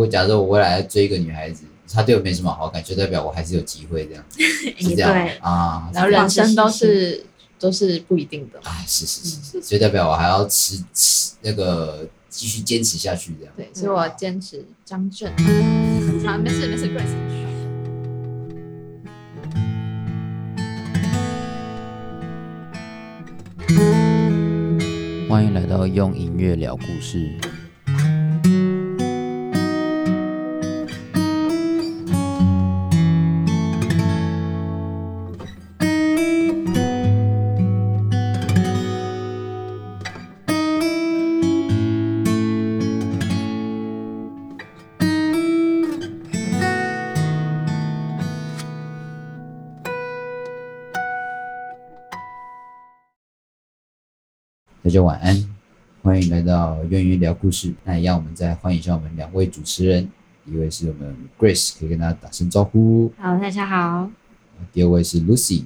果假设我未来追一个女孩子，她对我没什么好感，就代表我还是有机会这样，是这样啊。然后人生都是都是不一定的，啊，是是是是，就代表我还要持持那个继续坚持下去这样。对，所以我坚持张震。好，没事没事，Grace。欢迎来到用音乐聊故事。大家晚安，欢迎来到愿意聊故事。那一样，我们再欢迎一下我们两位主持人，一位是我们 Grace，可以跟大家打声招呼。好，大家好。第二位是 Lucy。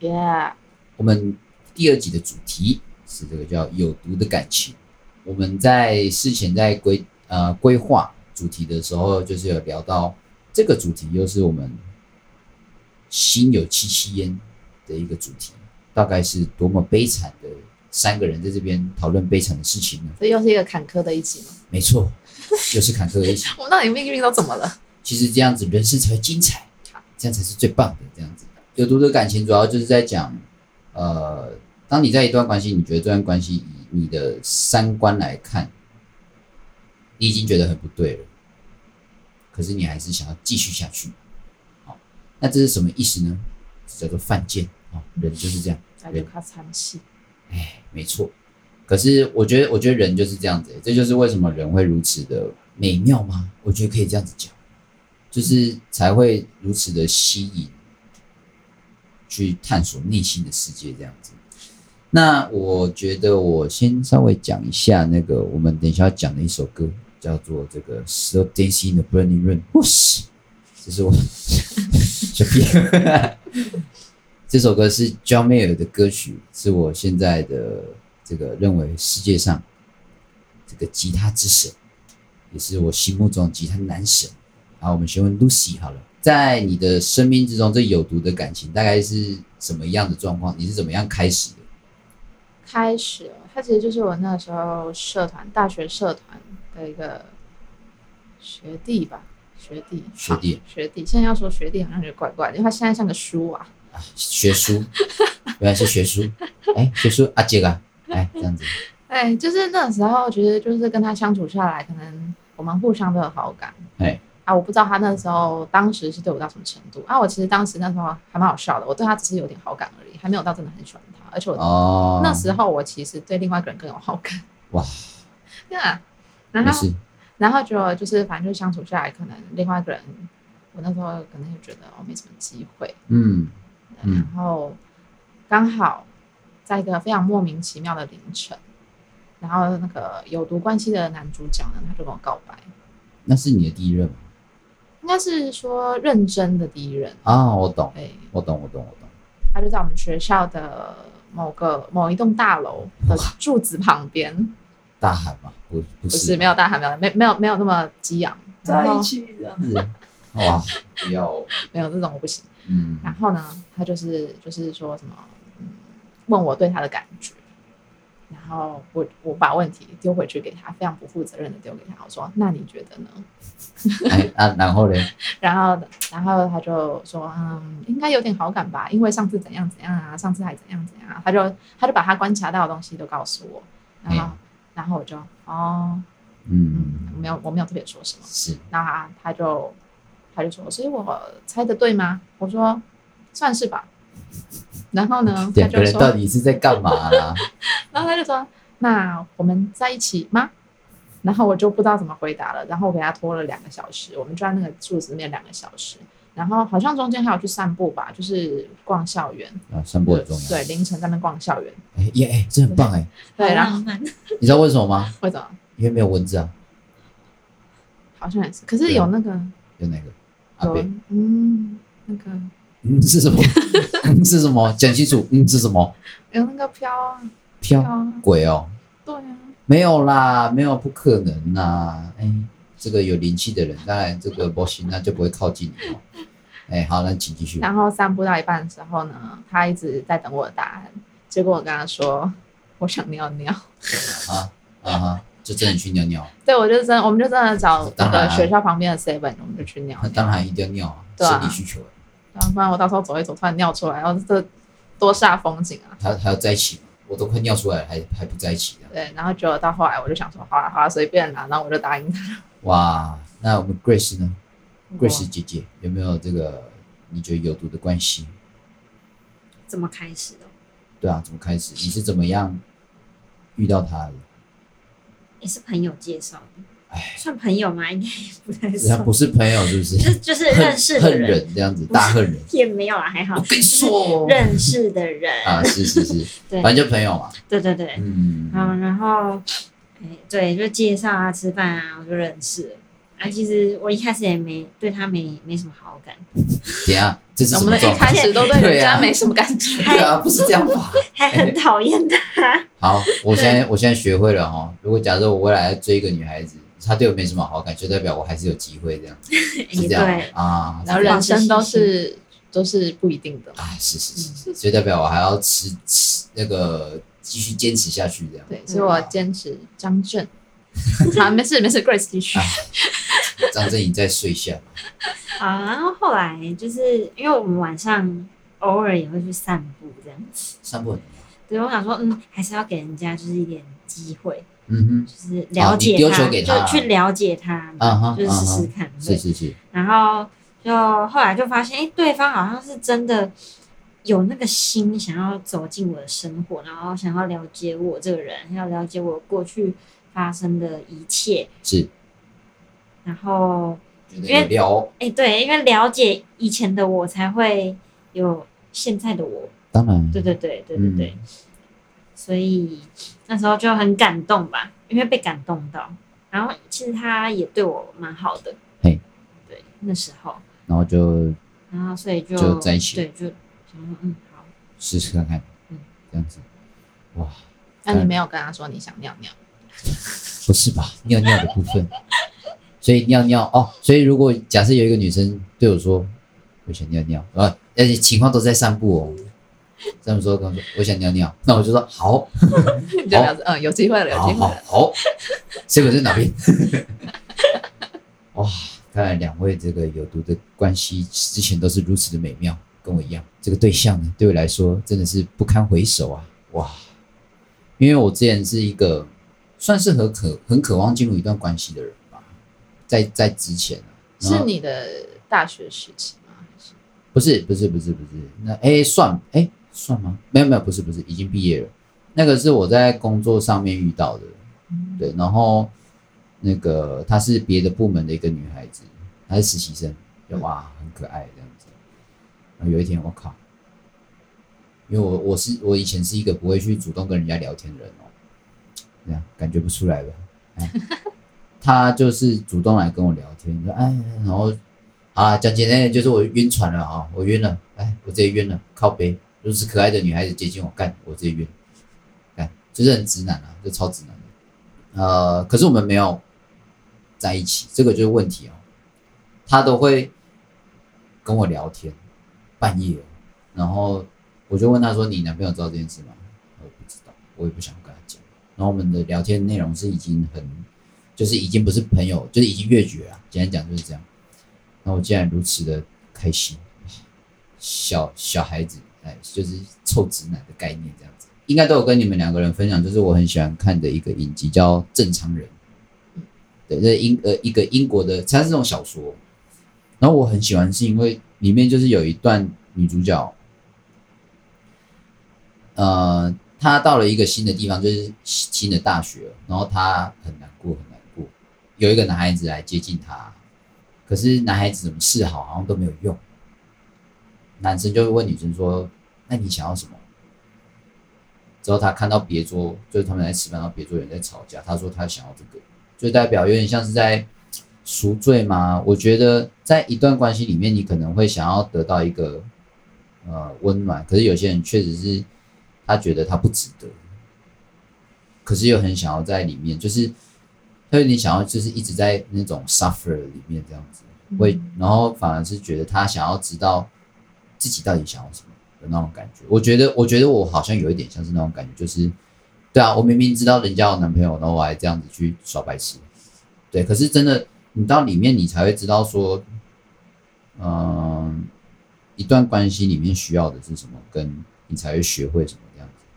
Yeah。我们第二集的主题是这个叫有毒的感情。我们在事前在规呃规划主题的时候，就是有聊到这个主题，又是我们心有戚戚焉的一个主题，大概是多么悲惨的。三个人在这边讨论悲惨的事情呢，这又是一个坎坷的一集吗？没错，又是坎坷的一集。我们到底命运都怎么了？其实这样子人生才会精彩，这样才是最棒的。这样子有毒的感情，主要就是在讲，呃，当你在一段关系，你觉得这段关系以你的三观来看，你已经觉得很不对了，可是你还是想要继续下去。好，那这是什么意思呢？叫做犯贱啊，人就是这样，人靠惨戏。哎，没错。可是我觉得，我觉得人就是这样子，这就是为什么人会如此的美妙吗？我觉得可以这样子讲，就是才会如此的吸引，去探索内心的世界这样子。那我觉得，我先稍微讲一下那个我们等一下要讲的一首歌，叫做这个《Slow Dancing in the Burning Room》。这是我小屁。这首歌是 John Mayer 的歌曲，是我现在的这个认为世界上这个吉他之神，也是我心目中吉他男神。好，我们先问 Lucy 好了，在你的生命之中，这有毒的感情大概是什么样的状况？你是怎么样开始的？开始，他其实就是我那时候社团，大学社团的一个学弟吧，学弟，学弟，学弟。现在要说学弟，好像觉得怪怪的，因为他现在像个叔啊。学书，原来是学书，哎，学书阿杰啊，哎，这样子，哎，就是那时候，觉得就是跟他相处下来，可能我们互相都有好感，哎，啊，我不知道他那时候当时是对我到什么程度。啊，我其实当时那时候还蛮好笑的，我对他只是有点好感而已，还没有到真的很喜欢他，而且我、哦、那时候我其实对另外一个人更有好感，哇，对啊，然后然后就就是反正就相处下来，可能另外一个人，我那时候可能就觉得我没什么机会，嗯。然后刚好在一个非常莫名其妙的凌晨，然后那个有毒关系的男主角呢，他就跟我告白。那是你的第一任吗？应该是说认真的第一任啊，我懂，对，我懂，我懂，我懂。他就在我们学校的某个某一栋大楼的柱子旁边。大喊吗？不，不是，不是，没有大喊，没有，没，没有，没有那么激昂，在一起这样子。哇，不要，没有这种我不行。嗯，然后呢，他就是就是说什么，嗯，问我对他的感觉，然后我我把问题丢回去给他，非常不负责任的丢给他，我说那你觉得呢？哎啊，然后呢？然 后然后他就说，嗯，应该有点好感吧，因为上次怎样怎样啊，上次还怎样怎样啊，他就他就把他观察到的东西都告诉我，然后、哎、然后我就哦，嗯，嗯，没有我没有特别说什么，是，那他他就。他就说：“所以我猜的对吗？”我说：“算是吧。”然后呢，他就说：“到底是在干嘛啦？” 然后他就说：“那我们在一起吗？”然后我就不知道怎么回答了。然后我给他拖了两个小时，我们就在那个柱子面两个小时。然后好像中间还有去散步吧，就是逛校园啊，散步很重要。对，凌晨在那逛校园，哎耶，哎，这很棒哎。对，然后你知道为什么吗？为什么？因为没有蚊子啊。好像也是，可是有那个有哪个？嗯，那个嗯是什么？嗯是什么？讲清楚，嗯是什么？有那个飘啊飘鬼哦，对啊，没有啦，没有不可能啦，哎，这个有灵气的人，当然这个模型，那就不会靠近你哦。哎，好，那请继续。然后散步到一半的时候呢，他一直在等我的答案。结果我跟他说，我想尿尿。啊啊哈！就真的去尿尿。对，我就真，我们就真的找那个学校旁边的 seven，我们就去尿尿。当然一定要尿啊，生理需求。然后不然我到时候走一走，突然尿出来，然后这多煞风景啊！还还要在一起吗？我都快尿出来，还还不在一起啊。对，然后结果到后来，我就想说，好啦好啦，随便啦，然后我就答应他。哇，那我们 Grace 呢？Grace 姐姐有没有这个你觉得有毒的关系？怎么开始的？对啊，怎么开始？你是怎么样遇到他的？也是朋友介绍的。哎，算朋友吗？应该也不太算。不是朋友，是不是？就就是认识的人，恨人这样子，大恨人。也没有啊，还好。我跟你说，认识的人啊，是是是，对，反正就朋友嘛。对对对，嗯，好，然后，哎，对，就介绍啊，吃饭啊，我就认识了。啊，其实我一开始也没对他没没什么好感。对啊，这是？我们的一开始都对人家没什么感觉。对啊，不是这样吧？还很讨厌他。好，我现在我现在学会了哈。如果假设我未来要追一个女孩子。她对我没什么好感，就代表我还是有机会这样子，是这样对啊。然后人生都是都是不一定的啊，是是是是，所以代表我还要持持那个继续坚持下去这样。对，所以我坚持张正。好，没事没事，Grace 继续。张正你再睡一下。好，然后后来就是因为我们晚上偶尔也会去散步这样子。散步很。对，我想说，嗯，还是要给人家就是一点机会。嗯哼，就是了解他，就去了解他，就是试试看。是是是。然后就后来就发现，哎，对方好像是真的有那个心，想要走进我的生活，然后想要了解我这个人，要了解我过去发生的一切。是。然后因为了，哎，对，因为了解以前的我，才会有现在的我。当然。对对对对对对。所以那时候就很感动吧，因为被感动到。然后其实他也对我蛮好的，嘿，对，那时候。然后就，然后所以就就在一起，对，就嗯嗯好，试试看看，嗯，这样子，哇。那你没有跟他说你想尿尿？不是吧？尿尿的部分。所以尿尿哦，所以如果假设有一个女生对我说我想尿尿啊，而且情况都在散步哦。这么说，跟我说我想尿尿，那我就说好，就这样子，嗯，有机会了，有机会了，好，这个在哪边？哇，看来两位这个有毒的关系之前都是如此的美妙，跟我一样。这个对象呢，对我来说真的是不堪回首啊！哇，因为我之前是一个算是很渴很渴望进入一段关系的人吧，在在之前，是你的大学时期吗？还是？不是，不是，不是，不是。那哎，算哎。算吗？没有没有，不是不是，已经毕业了。那个是我在工作上面遇到的，嗯、对。然后那个她是别的部门的一个女孩子，她是实习生，哇，很可爱这样子。然后有一天，我靠，因为我我是我以前是一个不会去主动跟人家聊天的人哦，这样感觉不出来吧？哎，他就是主动来跟我聊天，说哎，然后啊，讲简单点就是我晕船了啊，我晕了，哎，我直接晕了，靠北。如此可爱的女孩子接近我，干我直接晕，干就是很直男啊，就超直男的。呃，可是我们没有在一起，这个就是问题哦。他都会跟我聊天，半夜，然后我就问他说：“你男朋友知道这件事吗？”我不知道，我也不想。然后我们的聊天内容是已经很，就是已经不是朋友，就是已经越绝了。简单讲就是这样。然后我竟然如此的开心，小小孩子。哎，就是臭直男的概念这样子，应该都有跟你们两个人分享，就是我很喜欢看的一个影集叫《正常人》，对，这英呃一个英国的，它是种小说，然后我很喜欢是因为里面就是有一段女主角，呃，他到了一个新的地方，就是新的大学，然后他很难过很难过，有一个男孩子来接近他，可是男孩子怎么示好好像都没有用。男生就会问女生说：“那你想要什么？”之后他看到别桌，就是他们在吃饭，然后别桌有人在吵架。他说他想要这个，就代表有点像是在赎罪吗？我觉得在一段关系里面，你可能会想要得到一个呃温暖，可是有些人确实是他觉得他不值得，可是又很想要在里面，就是他有点想要就是一直在那种 suffer 里面这样子，会、嗯，然后反而是觉得他想要知道自己到底想要什么的那种感觉。我觉得，我觉得我好像有一点像是那种感觉，就是对啊，我明明知道人家有男朋友，然后我还这样子去耍白痴，对。可是真的，你到里面你才会知道说，嗯、呃，一段关系里面需要的是什么，跟你才会学会什么。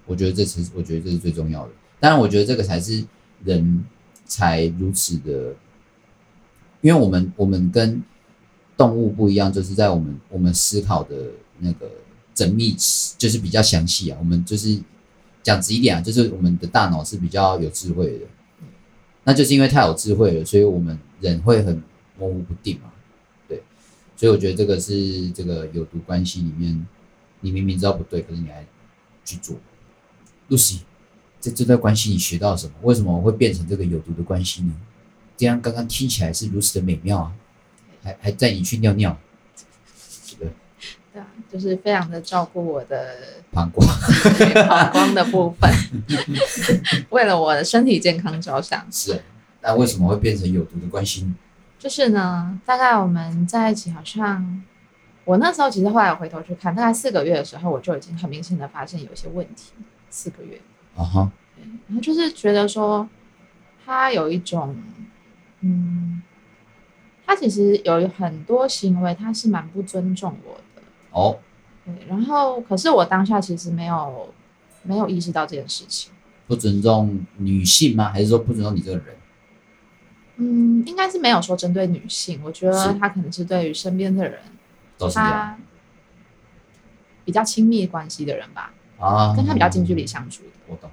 我觉得这是，我觉得这是最重要的。当然，我觉得这个才是人才如此的，因为我们我们跟动物不一样，就是在我们我们思考的那个缜密，就是比较详细啊。我们就是讲直一点啊，就是我们的大脑是比较有智慧的，那就是因为太有智慧了，所以我们人会很模糊不定嘛。对，所以我觉得这个是这个有毒关系里面，你明明知道不对，可是你还去做，Lucy。在这段关系你学到什么？为什么我会变成这个有毒的关系呢？这样刚刚听起来是如此的美妙啊，还还带你去尿尿，对对啊，就是非常的照顾我的膀胱，膀胱的部分，为了我的身体健康着想。是，那为什么会变成有毒的关系呢？就是呢，大概我们在一起，好像我那时候其实后来回头去看，大概四个月的时候，我就已经很明显的发现有一些问题。四个月。啊哈，然后就是觉得说，他有一种，嗯，他其实有很多行为，他是蛮不尊重我的。哦，对，然后可是我当下其实没有没有意识到这件事情。不尊重女性吗？还是说不尊重你这个人？嗯，应该是没有说针对女性，我觉得他可能是对于身边的人，都是这样，比较亲密关系的人吧。啊，跟他比较近距离相处的，我懂。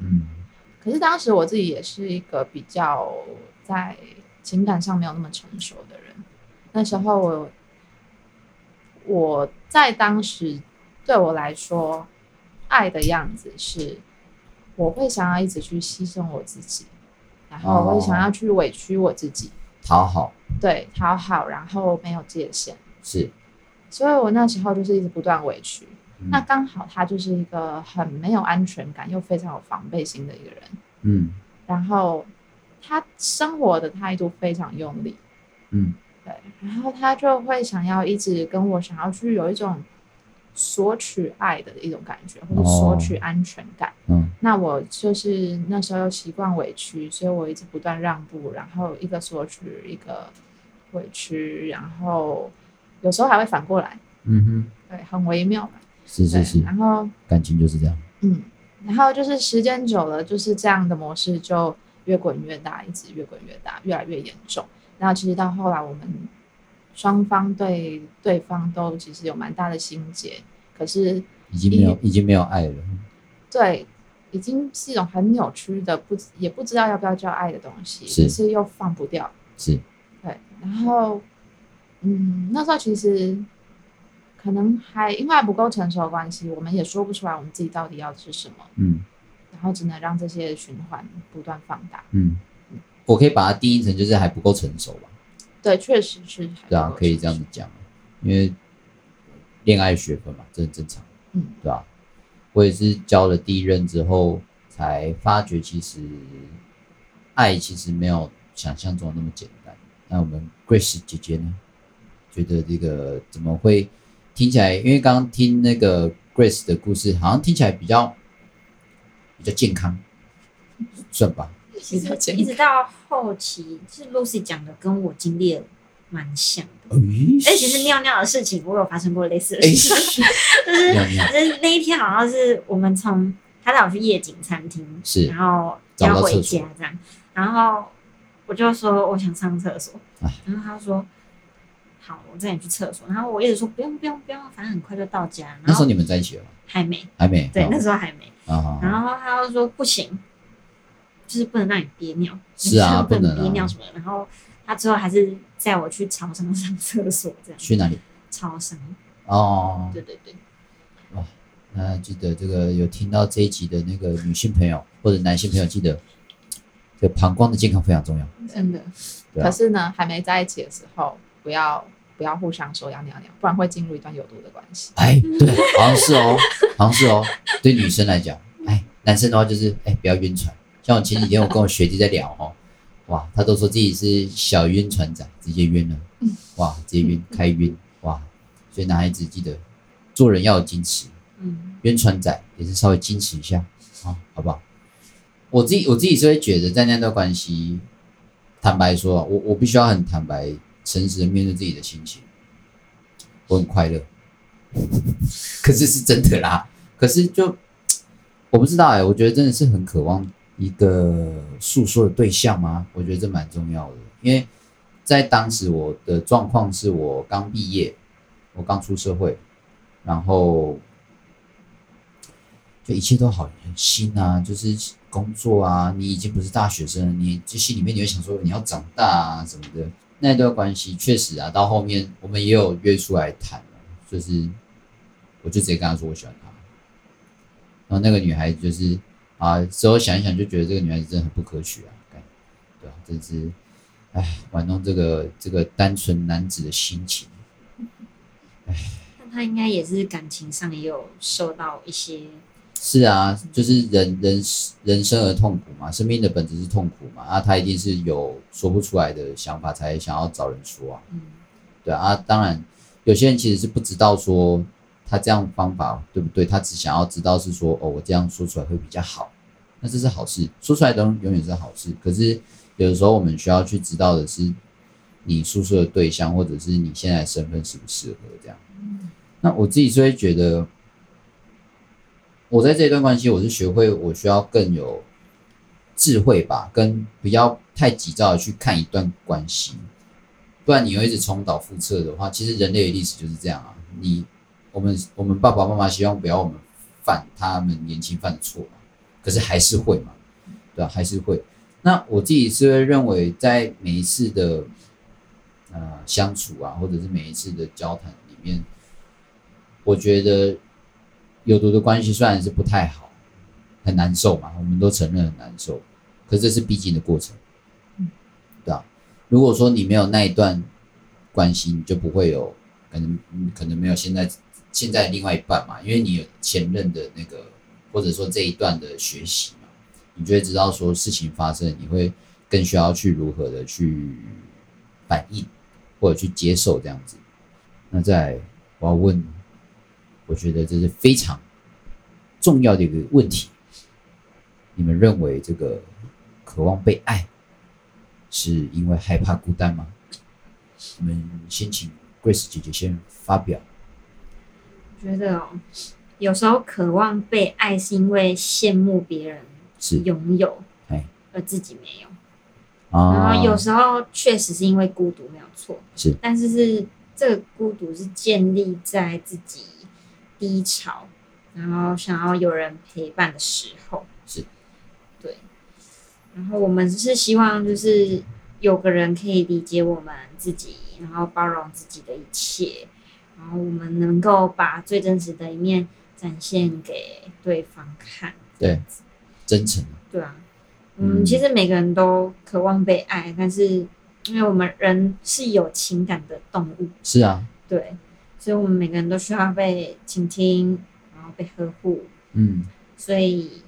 嗯，可是当时我自己也是一个比较在情感上没有那么成熟的人。那时候我我在当时对我来说，爱的样子是，我会想要一直去牺牲我自己，然后我会想要去委屈我自己，讨好，对，讨好，然后没有界限，是。所以我那时候就是一直不断委屈。那刚好他就是一个很没有安全感又非常有防备心的一个人，嗯，然后他生活的态度非常用力，嗯，对，然后他就会想要一直跟我想要去有一种索取爱的一种感觉，或者索取安全感，嗯，那我就是那时候又习惯委屈，所以我一直不断让步，然后一个索取一个委屈，然后有时候还会反过来，嗯哼，对，很微妙。是是是，然后感情就是这样。嗯，然后就是时间久了，就是这样的模式就越滚越大，一直越滚越大，越来越严重。然后其实到后来，我们双方对对方都其实有蛮大的心结，可是已经没有已经没有爱了。对，已经是一种很扭曲的，不也不知道要不要叫爱的东西，是，可是又放不掉。是，对。然后，嗯，那时候其实。可能还因为还不够成熟的关系，我们也说不出来我们自己到底要的是什么。嗯，然后只能让这些循环不断放大。嗯，我可以把它定义成就是还不够成熟吧？对，确实是。对啊，可以这样子讲，因为恋爱学分嘛，这很正常。嗯，对吧？我也是交了第一任之后，才发觉其实爱其实没有想象中那么简单。那我们 Grace 姐姐呢？觉得这个怎么会？听起来，因为刚刚听那个 Grace 的故事，好像听起来比较比较健康，算吧。其实一直到后期，是 Lucy 讲的，跟我经历的蛮像的。哎、欸，其实尿尿的事情，我有发生过类似的事情。就是就是那一天，好像是我们从他带我去夜景餐厅，是，然后要回家这样，然后我就说我想上厕所，然后他说。好，我带你去厕所。然后我一直说不用不用不用，反正很快就到家。那时候你们在一起了吗？还没，还没。对，那时候还没。啊、然后他又说不行，就是不能让你憋尿。是啊，不能憋尿什么。然后他最后还是载我去超商上厕所，这样。去哪里？超商。哦。对对对。哇，那记得这个有听到这一集的那个女性朋友或者男性朋友，记得这个膀胱的健康非常重要。真的。可是呢，还没在一起的时候，不要。不要互相说要尿尿，不然会进入一段有毒的关系。哎，对，好像是哦，好像是哦。对女生来讲，哎，男生的话就是哎，不要晕船。像我前几天我跟我学弟在聊哦，哇，他都说自己是小晕船仔，直接晕了，哇，直接晕开晕，哇，所以男孩子记得做人要有矜持，嗯，晕船仔也是稍微矜持一下，啊，好不好？我自己我自己是会觉得在那段关系，坦白说，我我必须要很坦白、诚实的面对自己的心情，我很快乐，可是是真的啦，可是就我不知道哎、我觉得真的是很渴望。一个诉说的对象吗？我觉得这蛮重要的，因为在当时我的状况是我刚毕业，我刚出社会，然后就一切都好新啊，就是工作啊，你已经不是大学生，你就心里面你会想说你要长大啊什么的。那段关系确实啊，到后面我们也有约出来谈，就是我就直接跟他说我喜欢他，然后那个女孩子就是。啊，之后想一想就觉得这个女孩子真的很不可取啊，对啊，真是，哎，玩弄这个这个单纯男子的心情，哎。那他应该也是感情上也有受到一些。是啊，就是人人人生而痛苦嘛，生命的本质是痛苦嘛，啊，他一定是有说不出来的想法才想要找人说啊，嗯，对啊，当然有些人其实是不知道说他这样方法对不对，他只想要知道是说哦，我这样说出来会比较好。那这是好事，说出来都永远是好事。可是有的时候我们需要去知道的是，你诉说的对象，或者是你现在身份适不适合这样。那我自己是会觉得，我在这段关系，我是学会我需要更有智慧吧，跟不要太急躁的去看一段关系，不然你会一直重蹈覆辙的话，其实人类的历史就是这样啊。你我们我们爸爸妈妈希望不要我们犯他们年轻犯的错。可是还是会嘛，对吧？还是会。那我自己是会认为，在每一次的呃相处啊，或者是每一次的交谈里面，我觉得有毒的关系虽然是不太好，很难受嘛，我们都承认很难受。可这是必经的过程，对吧？如果说你没有那一段关系，你就不会有可能，可能没有现在现在另外一半嘛，因为你有前任的那个。或者说这一段的学习嘛，你就会知道说事情发生，你会更需要去如何的去反应或者去接受这样子。那在我要问，我觉得这是非常重要的一个问题。你们认为这个渴望被爱是因为害怕孤单吗？我们先请 Grace 姐姐先发表。我觉得哦。有时候渴望被爱，是因为羡慕别人拥有，而自己没有。然后有时候确实是因为孤独，没有错。是，但是是这个孤独是建立在自己低潮，然后想要有人陪伴的时候。是，对。然后我们是希望，就是有个人可以理解我们自己，然后包容自己的一切，然后我们能够把最真实的一面。展现给对方看，对，真诚。对啊，嗯，其实每个人都渴望被爱，但是因为我们人是有情感的动物，是啊，对，所以我们每个人都需要被倾听，然后被呵护，嗯，所以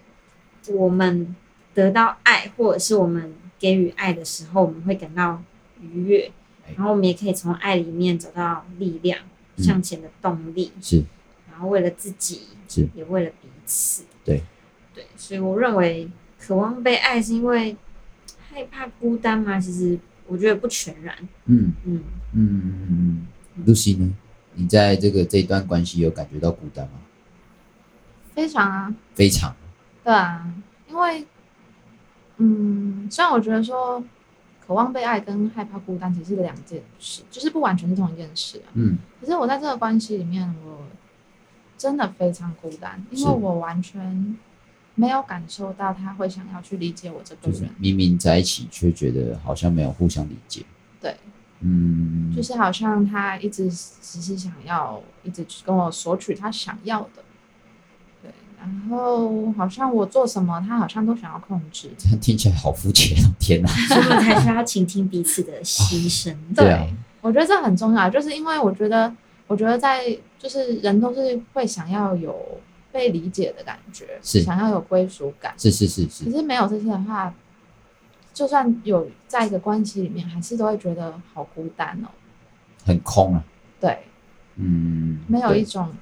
我们得到爱，或者是我们给予爱的时候，我们会感到愉悦，然后我们也可以从爱里面找到力量，向前的动力，是。然后为了自己，是。也为了彼此，对。对，所以我认为渴望被爱是因为害怕孤单吗？其实我觉得不全然。嗯。嗯嗯嗯嗯。Lucy 呢？你在这个这一段关系有感觉到孤单吗？非常啊，非常。对啊，因为嗯，虽然我觉得说渴望被爱跟害怕孤单其实是两件事，就是不完全是同一件事啊。嗯。可是我在这个关系里面，我。真的非常孤单，因为我完全没有感受到他会想要去理解我这个人。就是明明在一起，却觉得好像没有互相理解。对，嗯，就是好像他一直只是想要一直跟我索取他想要的。对，然后好像我做什么，他好像都想要控制。这样听起来好肤浅哦！天哪，所以才需要倾听彼此的心声。对，对啊，我觉得这很重要，就是因为我觉得。我觉得在就是人都是会想要有被理解的感觉，是想要有归属感，是是是是。可是没有这些的话，就算有在一个关系里面，还是都会觉得好孤单哦，很空啊。对，嗯，没有一种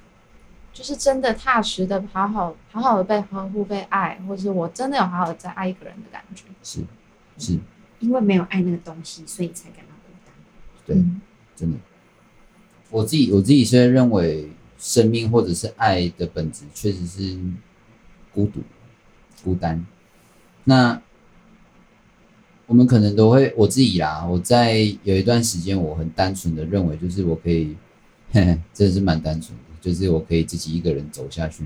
就是真的踏实的好好好好的被呵护、被爱，或是我真的有好好的在爱一个人的感觉。是是，因为没有爱那个东西，所以才感到孤单。对，嗯、真的。我自己我自己是认为，生命或者是爱的本质确实是孤独、孤单。那我们可能都会，我自己啦，我在有一段时间，我很单纯的认为，就是我可以，呵 呵真的是蛮单纯的，就是我可以自己一个人走下去。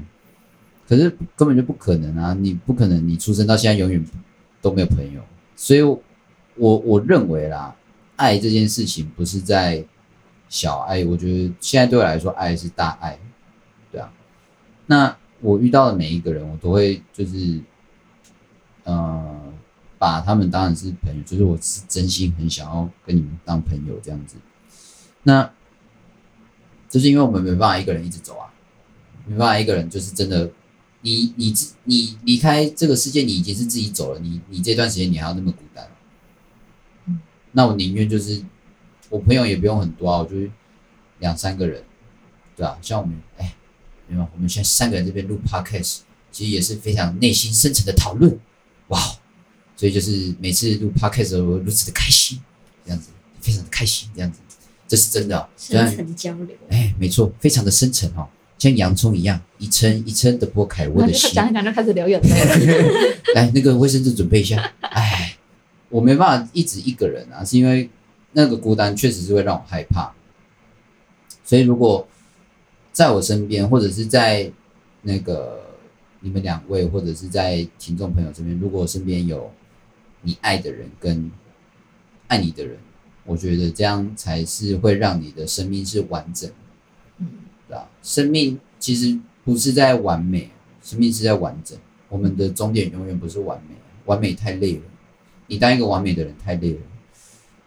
可是根本就不可能啊！你不可能，你出生到现在永远都没有朋友。所以我，我我认为啦，爱这件事情不是在小爱，我觉得现在对我来说，爱是大爱，对啊。那我遇到的每一个人，我都会就是，呃。把他们当然是朋友，就是我是真心很想要跟你们当朋友这样子。那，就是因为我们没办法一个人一直走啊，没办法一个人就是真的，你你自你离开这个世界，你已经是自己走了，你你这段时间你还要那么孤单。嗯，那我宁愿就是我朋友也不用很多啊，我就两三个人，对啊，像我们哎，没有，我们现在三个人这边录 podcast，其实也是非常内心深层的讨论，哇。所以就是每次录 podcast 的时候，如此的开心，这样子非常的开心，这样子，这是真的、哦。深层交流，哎，没错，非常的深层哦，像洋葱一样一层一层的剥开我的 心。讲一讲就开始流眼泪。来，那个卫生纸准备一下。哎，我没办法一直一个人啊，是因为那个孤单确实是会让我害怕。所以如果在我身边，或者是在那个你们两位，或者是在听众朋友这边，如果我身边有。你爱的人跟爱你的人，我觉得这样才是会让你的生命是完整，嗯，对吧？生命其实不是在完美，生命是在完整。我们的终点永远不是完美，完美太累了。你当一个完美的人太累了。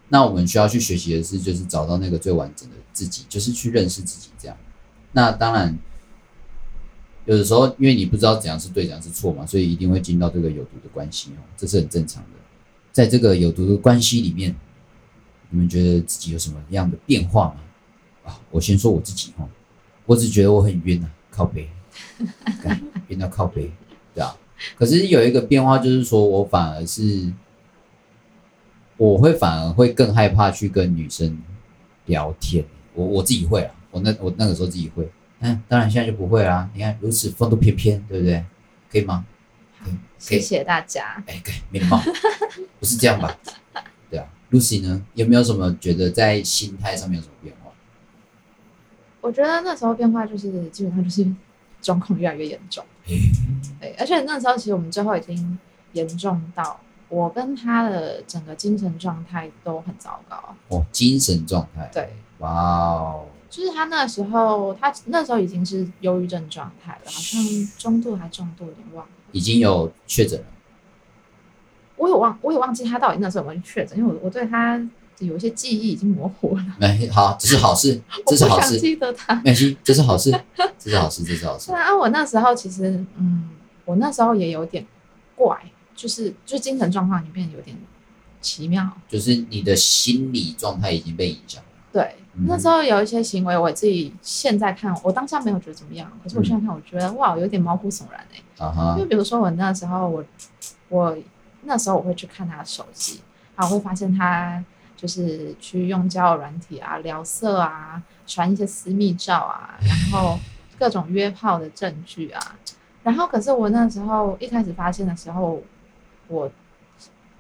那我们需要去学习的是，就是找到那个最完整的自己，就是去认识自己。这样，那当然。有的时候，因为你不知道怎样是对，怎样是错嘛，所以一定会进到这个有毒的关系哦，这是很正常的。在这个有毒的关系里面，你们觉得自己有什么样的变化吗？啊，我先说我自己哦，我只觉得我很晕啊，靠北，晕到靠北，对啊。可是有一个变化就是说，我反而是，我会反而会更害怕去跟女生聊天。我我自己会啊，我那我那个时候自己会。嗯，当然现在就不会啦。你看如此风度翩翩，对不对？可以吗？好，谢谢大家。哎，可以，没礼貌，不是这样吧？对啊，Lucy 呢？有没有什么觉得在心态上面有什么变化？我觉得那时候变化就是基本上就是状况越来越严重。对，而且那时候其实我们最后已经严重到我跟他的整个精神状态都很糟糕。哦，精神状态。对，哇哦。就是他那时候，他那时候已经是忧郁症状态了，好像中度还重度，有点忘了。已经有确诊了。我有忘，我有忘记他到底那时候有没有确诊，因为我我对他有一些记忆已经模糊了。没好，这是好事，这是好事。记得他，没这是好事，这是好事，这是好事。对啊，我那时候其实，嗯，我那时候也有点怪，就是就是精神状况里面有点奇妙，就是你的心理状态已经被影响。对，那时候有一些行为，我自己现在看，我当下没有觉得怎么样，可是我现在看，我觉得、嗯、哇，有点毛骨悚然哎、欸。啊哈。因为比如说我那时候，我我那时候我会去看他的手机，然后我会发现他就是去用交友软体啊、聊色啊、传一些私密照啊，然后各种约炮的证据啊。然后可是我那时候一开始发现的时候，我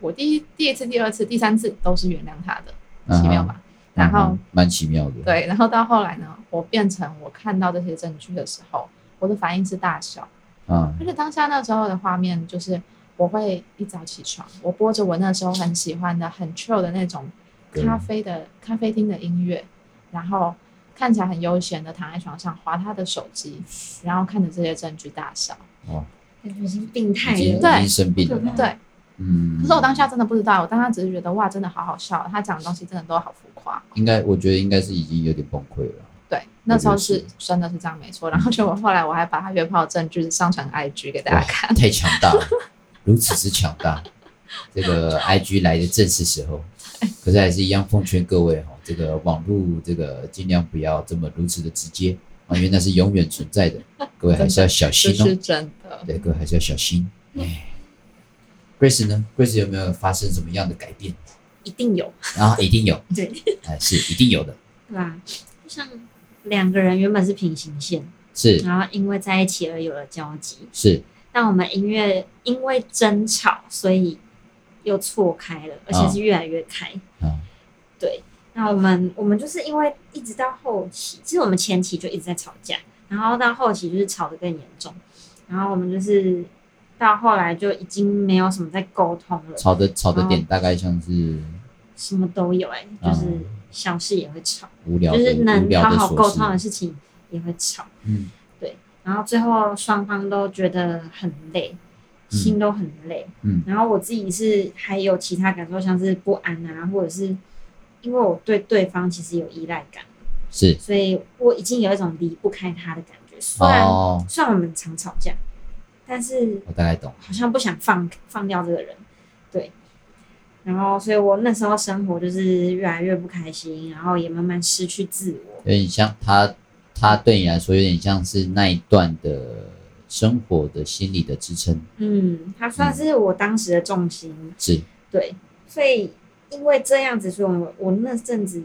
我第一第一次、第二次、第三次都是原谅他的，奇妙吧？然后蛮奇妙的，对。然后到后来呢，我变成我看到这些证据的时候，我的反应是大笑。嗯，而且当下那时候的画面就是，我会一早起床，我播着我那时候很喜欢的、很 chill 的那种咖啡的咖啡厅的音乐，然后看起来很悠闲的躺在床上划他的手机，然后看着这些证据大笑。哇，已经病态了，已经生病了，对。嗯，可是我当下真的不知道，我当下只是觉得哇，真的好好笑，他讲的东西真的都好浮夸。应该，我觉得应该是已经有点崩溃了。对，那时候是真的是这样没错。然后就我后来我还把他约炮的证据上传 IG 给大家看，太强大了，如此之强大。这个 IG 来的正是时候，可是还是一样奉劝各位哈，这个网络这个尽量不要这么如此的直接啊，因为那是永远存在的，各位还是要小心哦。是真的，对，各位还是要小心。哎，Grace 呢？Grace 有没有发生什么样的改变？一定有然后，一定有。对，哎，是一定有的。对吧？就像两个人原本是平行线，是，然后因为在一起而有了交集，是。但我们音乐因为争吵，所以又错开了，而且是越来越开。嗯、哦，对。那我们我们就是因为一直到后期，其实我们前期就一直在吵架，然后到后期就是吵得更严重，然后我们就是到后来就已经没有什么在沟通了。吵的吵的点大概像是什么都有哎、欸，就是小事也会吵，无聊就是能好好沟通的事情也会吵。嗯。对然后最后双方都觉得很累，心都很累。嗯，然后我自己是还有其他感受，像是不安啊，或者是因为我对对方其实有依赖感，是，所以我已经有一种离不开他的感觉。虽然、哦、虽然我们常吵架，但是我大概懂，好像不想放放掉这个人。对，然后所以我那时候生活就是越来越不开心，然后也慢慢失去自我。有点像他。他对你来说有点像是那一段的生活的心理的支撑。嗯，他算是我当时的重心。是，对，所以因为这样子，所以我我那阵子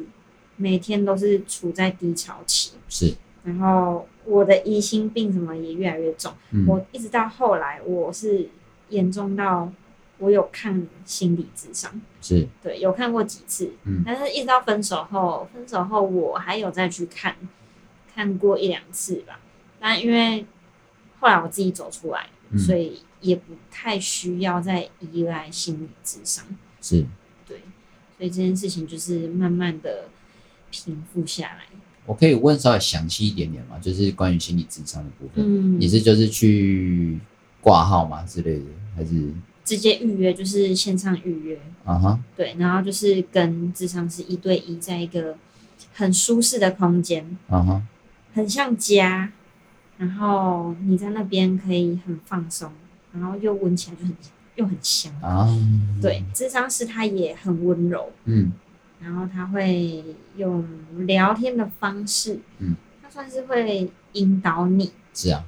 每天都是处在低潮期。是，然后我的疑心病什么也越来越重。嗯，我一直到后来，我是严重到我有看心理智商。是，对，有看过几次。嗯，但是一直到分手后，分手后我还有再去看。看过一两次吧，但因为后来我自己走出来，嗯、所以也不太需要再依赖心理智商。是，对，所以这件事情就是慢慢的平复下来。我可以问稍微详细一点点吗？就是关于心理智商的部分，嗯，你是就是去挂号吗之类的，还是直接预约？就是线上预约啊哈，对，然后就是跟智商是一对一，在一个很舒适的空间啊哈。很像家，然后你在那边可以很放松，然后又闻起来就很又很香啊。对，智商师他也很温柔，嗯，然后他会用聊天的方式，嗯，他算是会引导你。是啊，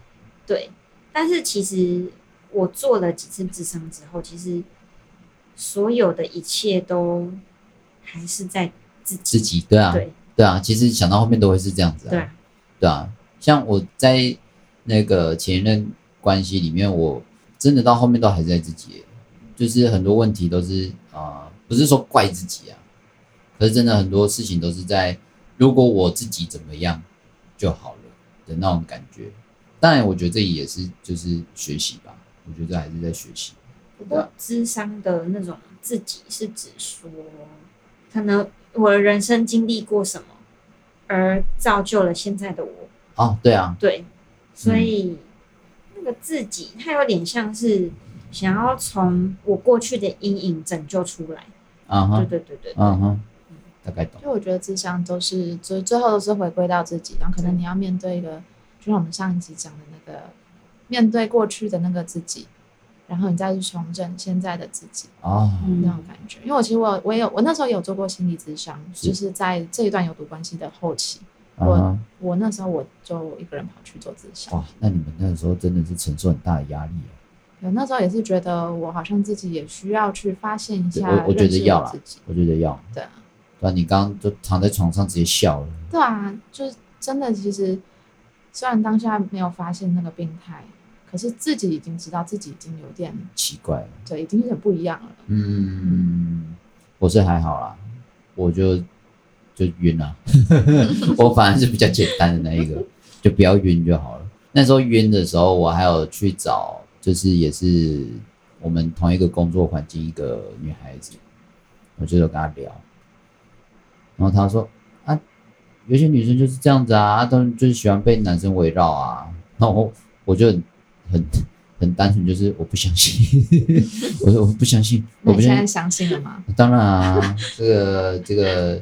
对。但是其实我做了几次智商之后，其实所有的一切都还是在自己自己对啊，对对啊。其实想到后面都会是这样子啊。对。对啊，像我在那个前任关系里面，我真的到后面都还是在自己，就是很多问题都是啊、呃，不是说怪自己啊，可是真的很多事情都是在如果我自己怎么样就好了的那种感觉。当然，我觉得这也是就是学习吧，我觉得还是在学习。不过，智商的那种自己是指说，可能我的人生经历过什么。而造就了现在的我。哦，对啊，对，所以、嗯、那个自己，它有点像是想要从我过去的阴影拯救出来。啊哈，对对对对，嗯哼，大概懂。就我觉得智商都是最最后都是回归到自己，然后可能你要面对一个，就像我们上一集讲的那个，面对过去的那个自己。然后你再去重整现在的自己哦，那种感觉。因为我其实我我也有我那时候也有做过心理咨商，就是在这一段有毒关系的后期，我我那时候我就一个人跑去做咨商。哇，那你们那个时候真的是承受很大的压力啊！对，那时候也是觉得我好像自己也需要去发现一下，我我觉得要啦，我觉得要。对啊，对啊，你刚刚就躺在床上直接笑了。对啊，就是真的，其实虽然当下没有发现那个病态。可是自己已经知道自己已经有点奇怪了，对，已经有点不一样了。嗯，我是还好啦，我就就晕了，我反而是比较简单的那一个，就不要晕就好了。那时候晕的时候，我还有去找，就是也是我们同一个工作环境一个女孩子，我就有跟她聊，然后他说啊，有些女生就是这样子啊，她们就是喜欢被男生围绕啊，然后我就。很很单纯，就是我不相信，我说我不相信，我不现在相信了吗？当然啊，这个这个，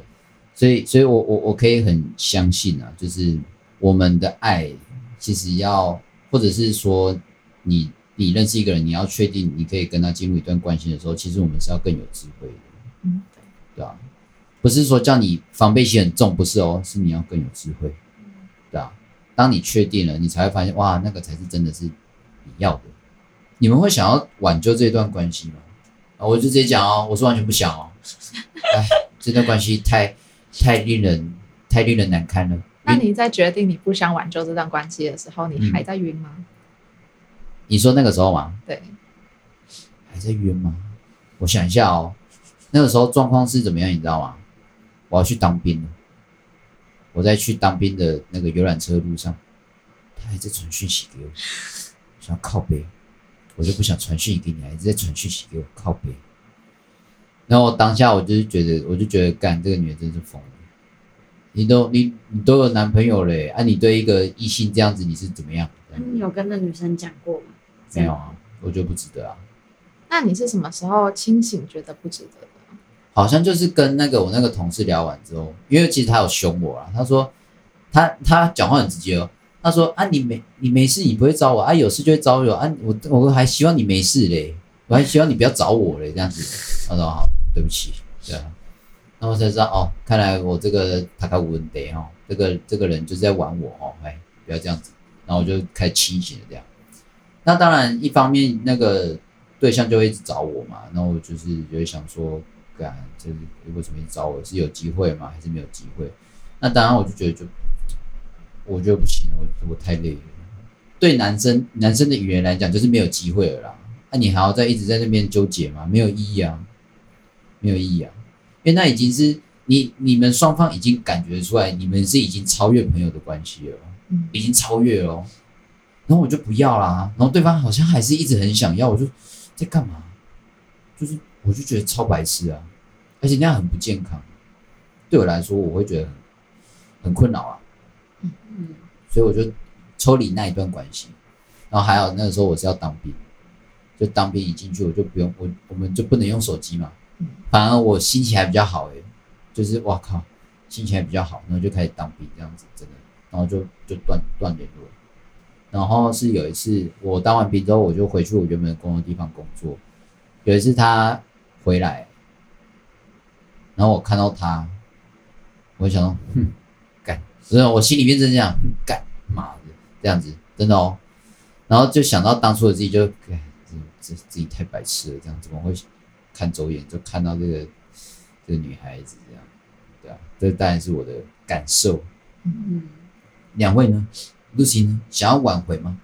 所以所以我我我可以很相信啊，就是我们的爱其实要，或者是说你你认识一个人，你要确定你可以跟他进入一段关系的时候，其实我们是要更有智慧的。嗯，对，对啊，不是说叫你防备心很重，不是哦，是你要更有智慧。对啊，当你确定了，你才会发现，哇，那个才是真的是你要的。你们会想要挽救这段关系吗？啊，我就直接讲哦，我是完全不想哦。哎，这段关系太太令人太令人难堪了。那你在决定你不想挽救这段关系的时候，你还在晕吗？嗯你说那个时候吗？对，还在晕吗？我想一下哦，那个时候状况是怎么样？你知道吗？我要去当兵了，我在去当兵的那个游览车路上，他还在传讯息给我，想要靠背，我就不想传讯息给你，还是在传讯息给我靠背。然后当下我就是觉得，我就觉得干这个女人真是疯了。你都你你都有男朋友嘞，啊，你对一个异性这样子，你是怎么样？你有跟那女生讲过吗？没有啊，我觉得不值得啊。那你是什么时候清醒觉得不值得的？好像就是跟那个我那个同事聊完之后，因为其实他有凶我啊。他说他他讲话很直接哦。他说啊，你没你没事，你不会找我啊，有事就会找我啊。我我还希望你没事嘞，我还希望你不要找我嘞，这样子。他说好，对不起，对啊。然后我才知道哦，看来我这个他卡无问题哦，这个这个人就是在玩我哦，哎，不要这样子。然后我就开始清醒了，这样。那当然，一方面那个对象就会一直找我嘛，然后我就是就会想说，干，就是为什么找我？是有机会吗？还是没有机会？那当然，我就觉得就，我觉得不行，我我太累了。对男生男生的语言来讲，就是没有机会了啦。那、啊、你还要再一直在那边纠结吗？没有意义啊，没有意义啊，因为那已经是你你们双方已经感觉出来，你们是已经超越朋友的关系了。已经超越了，然后我就不要啦，然后对方好像还是一直很想要，我就在干嘛？就是我就觉得超白痴啊，而且那样很不健康，对我来说我会觉得很很困扰啊。嗯嗯，所以我就抽离那一段关系，然后还有那个时候我是要当兵，就当兵一进去我就不用我我们就不能用手机嘛，反而我心情还比较好诶、欸，就是哇靠，心情还比较好，然后就开始当兵这样子，真的。然后就就断断联络，然后是有一次我当完兵之后，我就回去我原本的工作地方工作。有一次他回来，然后我看到他，我就想说，哼，干，真的，我心里面真这样，干，妈的，这样子，真的哦。然后就想到当初的自己就，就这这自己太白痴了，这样怎么会看走眼就看到这个这个女孩子这样，对啊，这当然是我的感受，嗯。两位呢？Lucy 呢？想要挽回吗？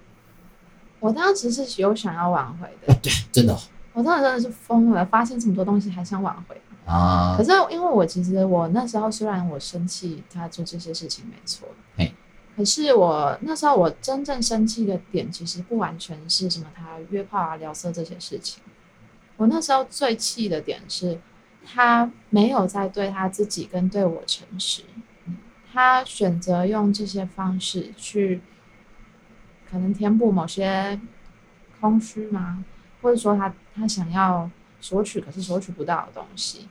我当时是有想要挽回的。啊、对，真的、哦。我当时真的是疯了，发现这么多东西还想挽回啊！可是因为我其实我那时候虽然我生气他做这些事情没错，嘿，可是我那时候我真正生气的点其实不完全是什么他约炮啊、聊色这些事情。我那时候最气的点是他没有在对他自己跟对我诚实。他选择用这些方式去，可能填补某些空虚吗？或者说他他想要索取，可是索取不到的东西。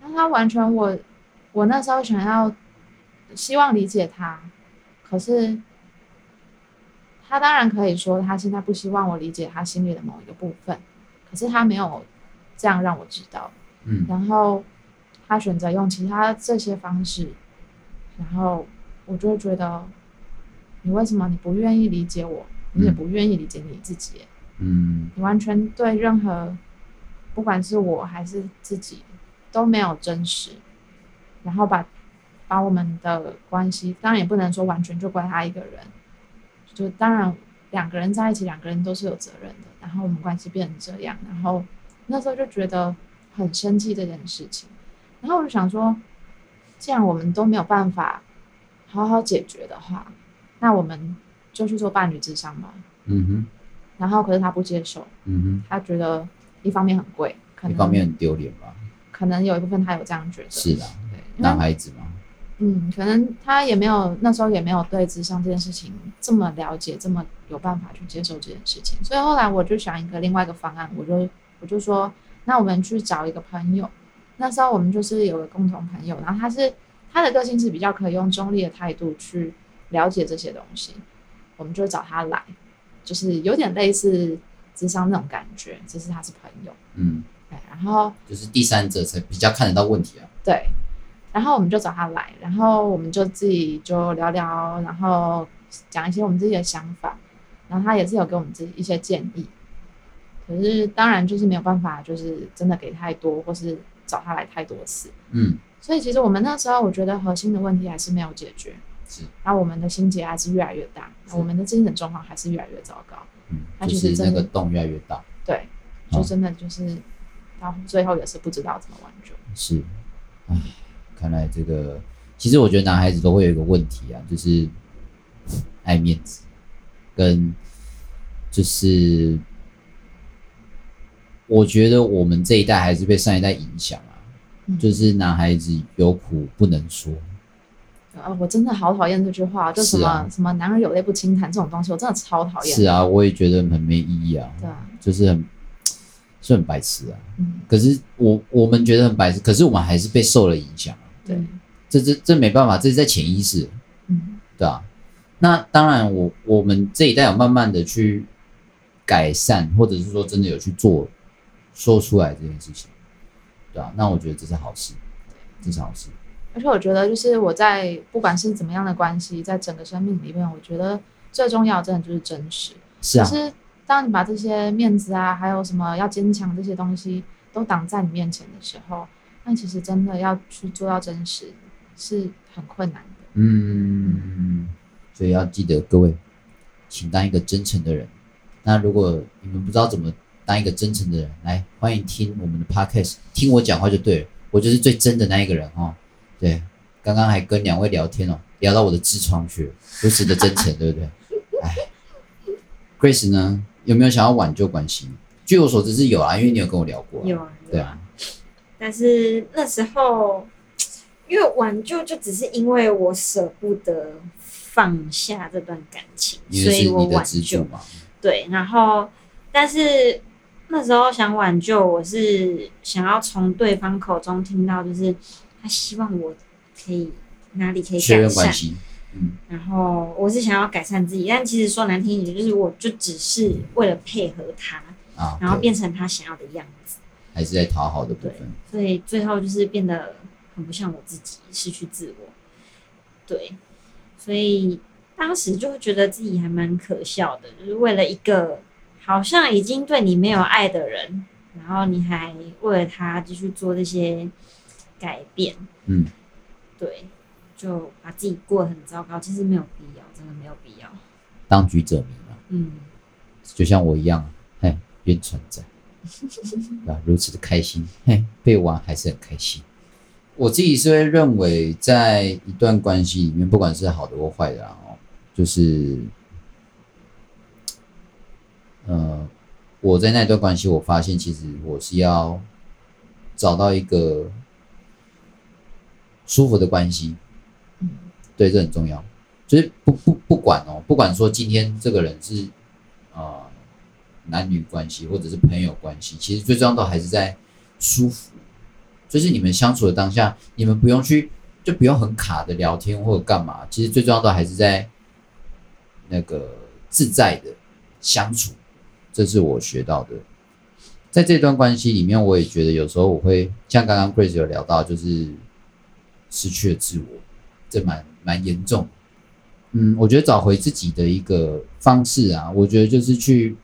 那他完全我我那时候想要希望理解他，可是他当然可以说他现在不希望我理解他心里的某一个部分，可是他没有这样让我知道。嗯，然后他选择用其他这些方式。然后我就会觉得，你为什么你不愿意理解我？你也不愿意理解你自己？嗯，你完全对任何，不管是我还是自己，都没有真实。然后把把我们的关系，当然也不能说完全就怪他一个人。就当然两个人在一起，两个人都是有责任的。然后我们关系变成这样，然后那时候就觉得很生气这件事情。然后我就想说。既然我们都没有办法好好解决的话，那我们就去做伴侣智商吧。嗯哼。然后，可是他不接受。嗯哼。他觉得一方面很贵，可能一方面很丢脸吧。可能有一部分他有这样觉得。是的。对。男孩子嘛。嗯，可能他也没有那时候也没有对智商这件事情这么了解，这么有办法去接受这件事情。所以后来我就想一个另外一个方案，我就我就说，那我们去找一个朋友。那时候我们就是有个共同朋友，然后他是他的个性是比较可以用中立的态度去了解这些东西，我们就找他来，就是有点类似智商那种感觉，只是他是朋友。嗯，对，然后就是第三者才比较看得到问题啊。对，然后我们就找他来，然后我们就自己就聊聊，然后讲一些我们自己的想法，然后他也是有给我们自己一些建议。可是当然就是没有办法，就是真的给太多，或是找他来太多次。嗯，所以其实我们那时候，我觉得核心的问题还是没有解决。是，然后我们的心结还是越来越大，我们的精神状况还是越来越糟糕。嗯，就是那个洞越来越大。对，就真的就是到最后也是不知道怎么挽救。是，唉，看来这个其实我觉得男孩子都会有一个问题啊，就是爱面子，跟就是。我觉得我们这一代还是被上一代影响啊，嗯、就是男孩子有苦不能说。啊，我真的好讨厌这句话，就什么、啊、什么男儿有泪不轻弹这种东西，我真的超讨厌。是啊，我也觉得很没意义啊。对啊，就是很是很白痴啊。嗯。可是我我们觉得很白痴，可是我们还是被受了影响啊。对。这这这没办法，这是在潜意识。嗯。对啊。那当然我，我我们这一代有慢慢的去改善，或者是说真的有去做。说出来这件事情，对啊，那我觉得这是好事，这是好事。而且我觉得，就是我在不管是怎么样的关系，在整个生命里面，我觉得最重要的真的就是真实。是啊。就是当你把这些面子啊，还有什么要坚强这些东西都挡在你面前的时候，那其实真的要去做到真实是很困难的。嗯，所以要记得各位，请当一个真诚的人。那如果你们不知道怎么。当一个真诚的人，来欢迎听我们的 podcast，听我讲话就对了，我就是最真的那一个人哦。对，刚刚还跟两位聊天哦，聊到我的痔疮去了，如此的真诚，对不对？哎，Grace 呢，有没有想要挽救关系？据我所知是有啊，因为你有跟我聊过啊。有啊，对啊。但是那时候，因为挽救就只是因为我舍不得放下这段感情，所以我挽救嘛。对，然后但是。那时候想挽救，我是想要从对方口中听到，就是他希望我可以哪里可以改善，嗯，然后我是想要改善自己，但其实说难听一点，就是我就只是为了配合他，啊，然后变成他想要的样子，还是在讨好的部分，所以最后就是变得很不像我自己，失去自我，对，所以当时就会觉得自己还蛮可笑的，就是为了一个。好像已经对你没有爱的人，然后你还为了他继续做这些改变，嗯，对，就把自己过得很糟糕，其实没有必要，真的没有必要。当局者迷嘛，嗯，就像我一样，嘿，愿存在，啊，如此的开心，嘿，被玩还是很开心。我自己是会认为，在一段关系里面，不管是好的或坏的，然后就是。呃，我在那段关系，我发现其实我是要找到一个舒服的关系，对，这很重要。就是不不不管哦，不管说今天这个人是啊、呃、男女关系或者是朋友关系，其实最重要的还是在舒服。就是你们相处的当下，你们不用去就不用很卡的聊天或者干嘛，其实最重要的还是在那个自在的相处。这是我学到的，在这段关系里面，我也觉得有时候我会像刚刚 Grace 有聊到，就是失去了自我，这蛮蛮严重。嗯，我觉得找回自己的一个方式啊，我觉得就是去，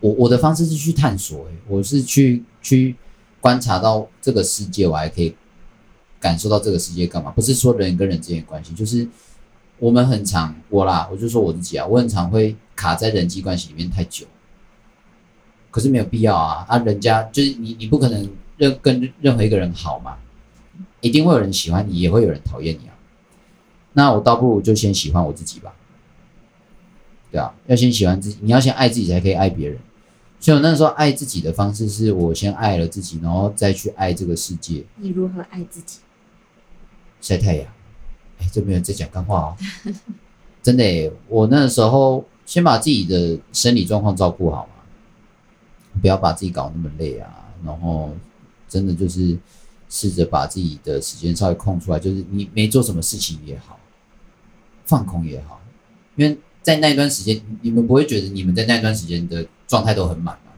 我我的方式是去探索，欸，我是去去观察到这个世界，我还可以感受到这个世界干嘛？不是说人跟人之间的关系，就是我们很常我啦，我就说我自己啊，我很常会。卡在人际关系里面太久，可是没有必要啊！啊，人家就是你，你不可能任跟任何一个人好嘛，一定会有人喜欢你，也会有人讨厌你啊。那我倒不如就先喜欢我自己吧，对啊，要先喜欢自己，你要先爱自己才可以爱别人。所以我那时候爱自己的方式是我先爱了自己，然后再去爱这个世界。你如何爱自己？晒太阳。哎，这没有在讲干话哦，真的耶，我那时候。先把自己的生理状况照顾好嘛，不要把自己搞那么累啊。然后，真的就是试着把自己的时间稍微空出来，就是你没做什么事情也好，放空也好。因为在那段时间，你们不会觉得你们在那段时间的状态都很满吗？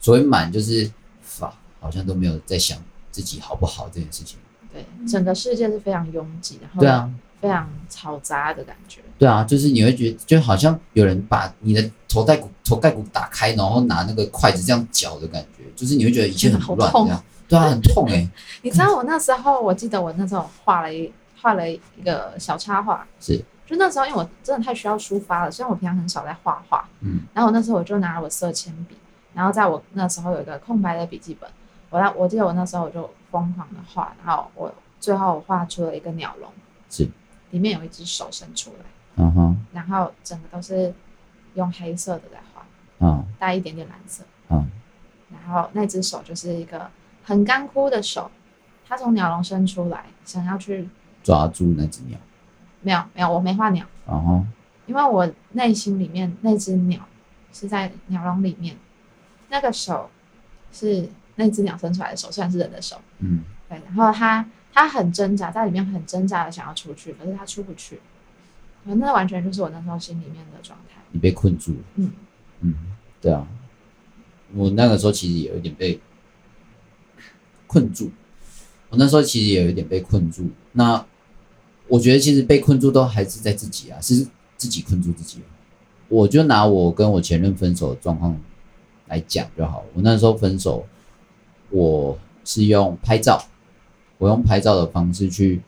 所谓满，就是法好像都没有在想自己好不好这件事情。对，整个世界是非常拥挤然后，对啊，非常嘈杂的感觉。对啊，就是你会觉得，就好像有人把你的头盖骨、头盖骨打开，然后拿那个筷子这样搅的感觉，就是你会觉得一切很乱，这样。对啊，很痛哎、欸！你知道我那时候，我记得我那时候画了一画了一个小插画，是，就那时候因为我真的太需要抒发了，虽然我平常很少在画画，嗯，然后我那时候我就拿了我色铅笔，然后在我那时候有一个空白的笔记本，我那我记得我那时候我就疯狂的画，然后我最后我画出了一个鸟笼，是，里面有一只手伸出来，嗯哼，然后整个都是用黑色的在画，嗯，带一点点蓝色，嗯，然后那只手就是一个。很干枯的手，它从鸟笼伸出来，想要去抓住那只鸟。没有，没有，我没画鸟。然后，因为我内心里面那只鸟是在鸟笼里面，那个手是那只鸟伸出来的手，虽然是人的手。嗯，对。然后它它很挣扎，在里面很挣扎的想要出去，可是它出不去。那完全就是我那时候心里面的状态。你被困住了。嗯嗯，对啊。我那个时候其实也有点被。困住，我那时候其实也有一点被困住。那我觉得其实被困住都还是在自己啊，是自己困住自己。我就拿我跟我前任分手的状况来讲就好。我那时候分手，我是用拍照，我用拍照的方式去，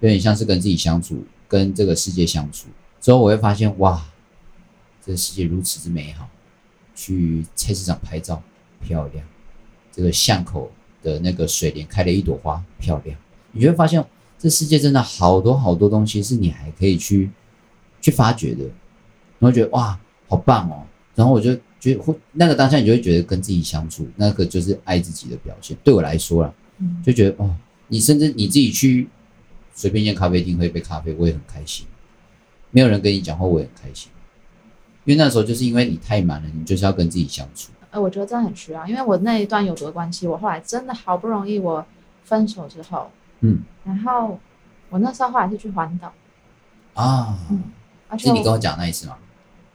有点像是跟自己相处，跟这个世界相处。之后我会发现，哇，这个世界如此之美好。去菜市场拍照，漂亮。这个巷口。的那个水莲开了一朵花，漂亮。你就会发现，这世界真的好多好多东西是你还可以去去发掘的。你会觉得哇，好棒哦。然后我就觉得，那个当下你就会觉得跟自己相处，那个就是爱自己的表现。对我来说啦，就觉得哦，你甚至你自己去随便一间咖啡厅喝一杯咖啡，我也很开心。没有人跟你讲话，我也很开心。因为那时候就是因为你太忙了，你就是要跟自己相处。呃，我觉得真的很需要，因为我那一段有毒的关系，我后来真的好不容易我分手之后，嗯，然后我那时候后来是去环岛啊，嗯，而且是你跟我讲那一次吗？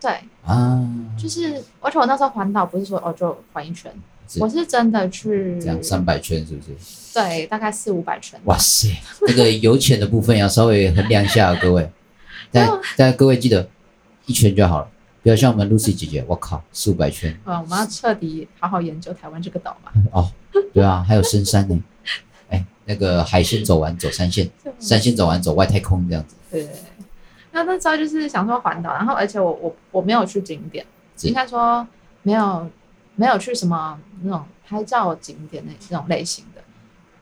对啊，就是而且我那时候环岛不是说哦就环一圈，是我是真的去这样三百圈是不是？对，大概四五百圈。哇塞，这个油钱的部分要稍微衡量一下，各位，但但各位记得一圈就好了。不要像我们 Lucy 姐姐，我靠，四五百圈。啊，我们要彻底好好研究台湾这个岛嘛。哦，对啊，还有深山呢。哎，那个海线走完走山线，山线走完走外太空这样子。对，那那时候就是想说环岛，然后而且我我我没有去景点，应该说没有没有去什么那种拍照景点那那种类型的。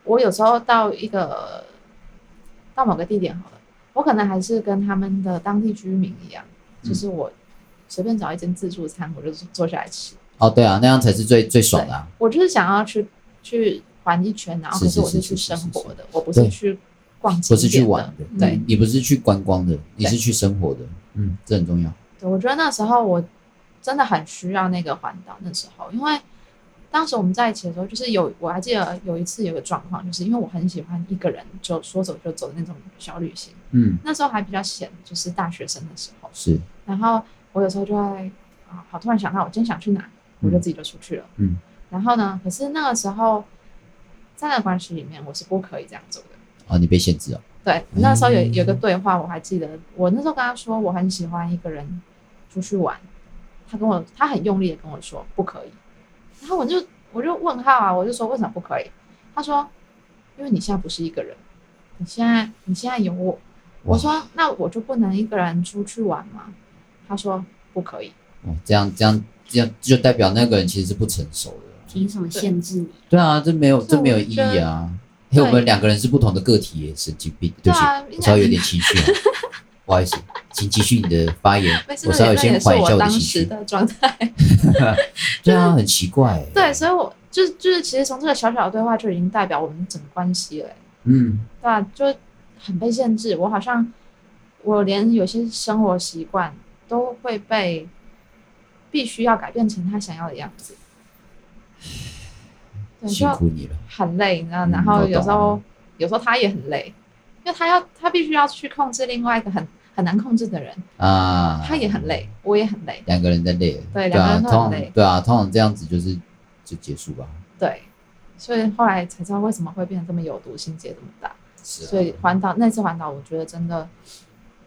我有时候到一个到某个地点好了，我可能还是跟他们的当地居民一样，就是我。随便找一间自助餐，我就坐下来吃。哦，对啊，那样才是最最爽的啊。我就是想要去去环一圈，然后可是我是去生活的，我不是去逛街，不是去玩的。对，嗯，你不是去观光的，你是去生活的。嗯，这很重要。对，我觉得那时候我真的很需要那个环岛。那时候，因为当时我们在一起的时候，就是有我还记得有一次有个状况，就是因为我很喜欢一个人就说走就走的那种小旅行。嗯，那时候还比较闲，就是大学生的时候。是，然后。我有时候就会啊，好突然想到我今天想去哪，我就自己就出去了。嗯，然后呢，可是那个时候在那关系里面，我是不可以这样做的。哦，你被限制了。对，那时候有有个对话，我还记得，我那时候跟他说我很喜欢一个人出去玩，他跟我他很用力的跟我说不可以，然后我就我就问号啊，我就说为什么不可以？他说因为你现在不是一个人，你现在你现在有我。我说那我就不能一个人出去玩吗？他说不可以。哦，这样这样这样就代表那个人其实是不成熟的。凭什么限制你？对啊，这没有这没有意义啊！因为我们两个人是不同的个体耶，神经病。对不起，我稍微有点情绪啊，不好意思，请继续你的发言。我稍微先缓一下我的情绪。的状态。对啊，很奇怪。对，所以我就就是其实从这个小小的对话就已经代表我们整个关系了。嗯，对啊，就很被限制。我好像我连有些生活习惯。都会被必须要改变成他想要的样子，辛苦你了，很累，你知然后有时候有时候他也很累，因为他要他必须要去控制另外一个很很难控制的人。啊，他也很累，我也很累，两个人在累，对，两个人都很累，对啊，通常这样子就是就结束吧。对，所以后来才知道为什么会变得这么有毒，心结这么大。是啊，所以环岛那次环岛，我觉得真的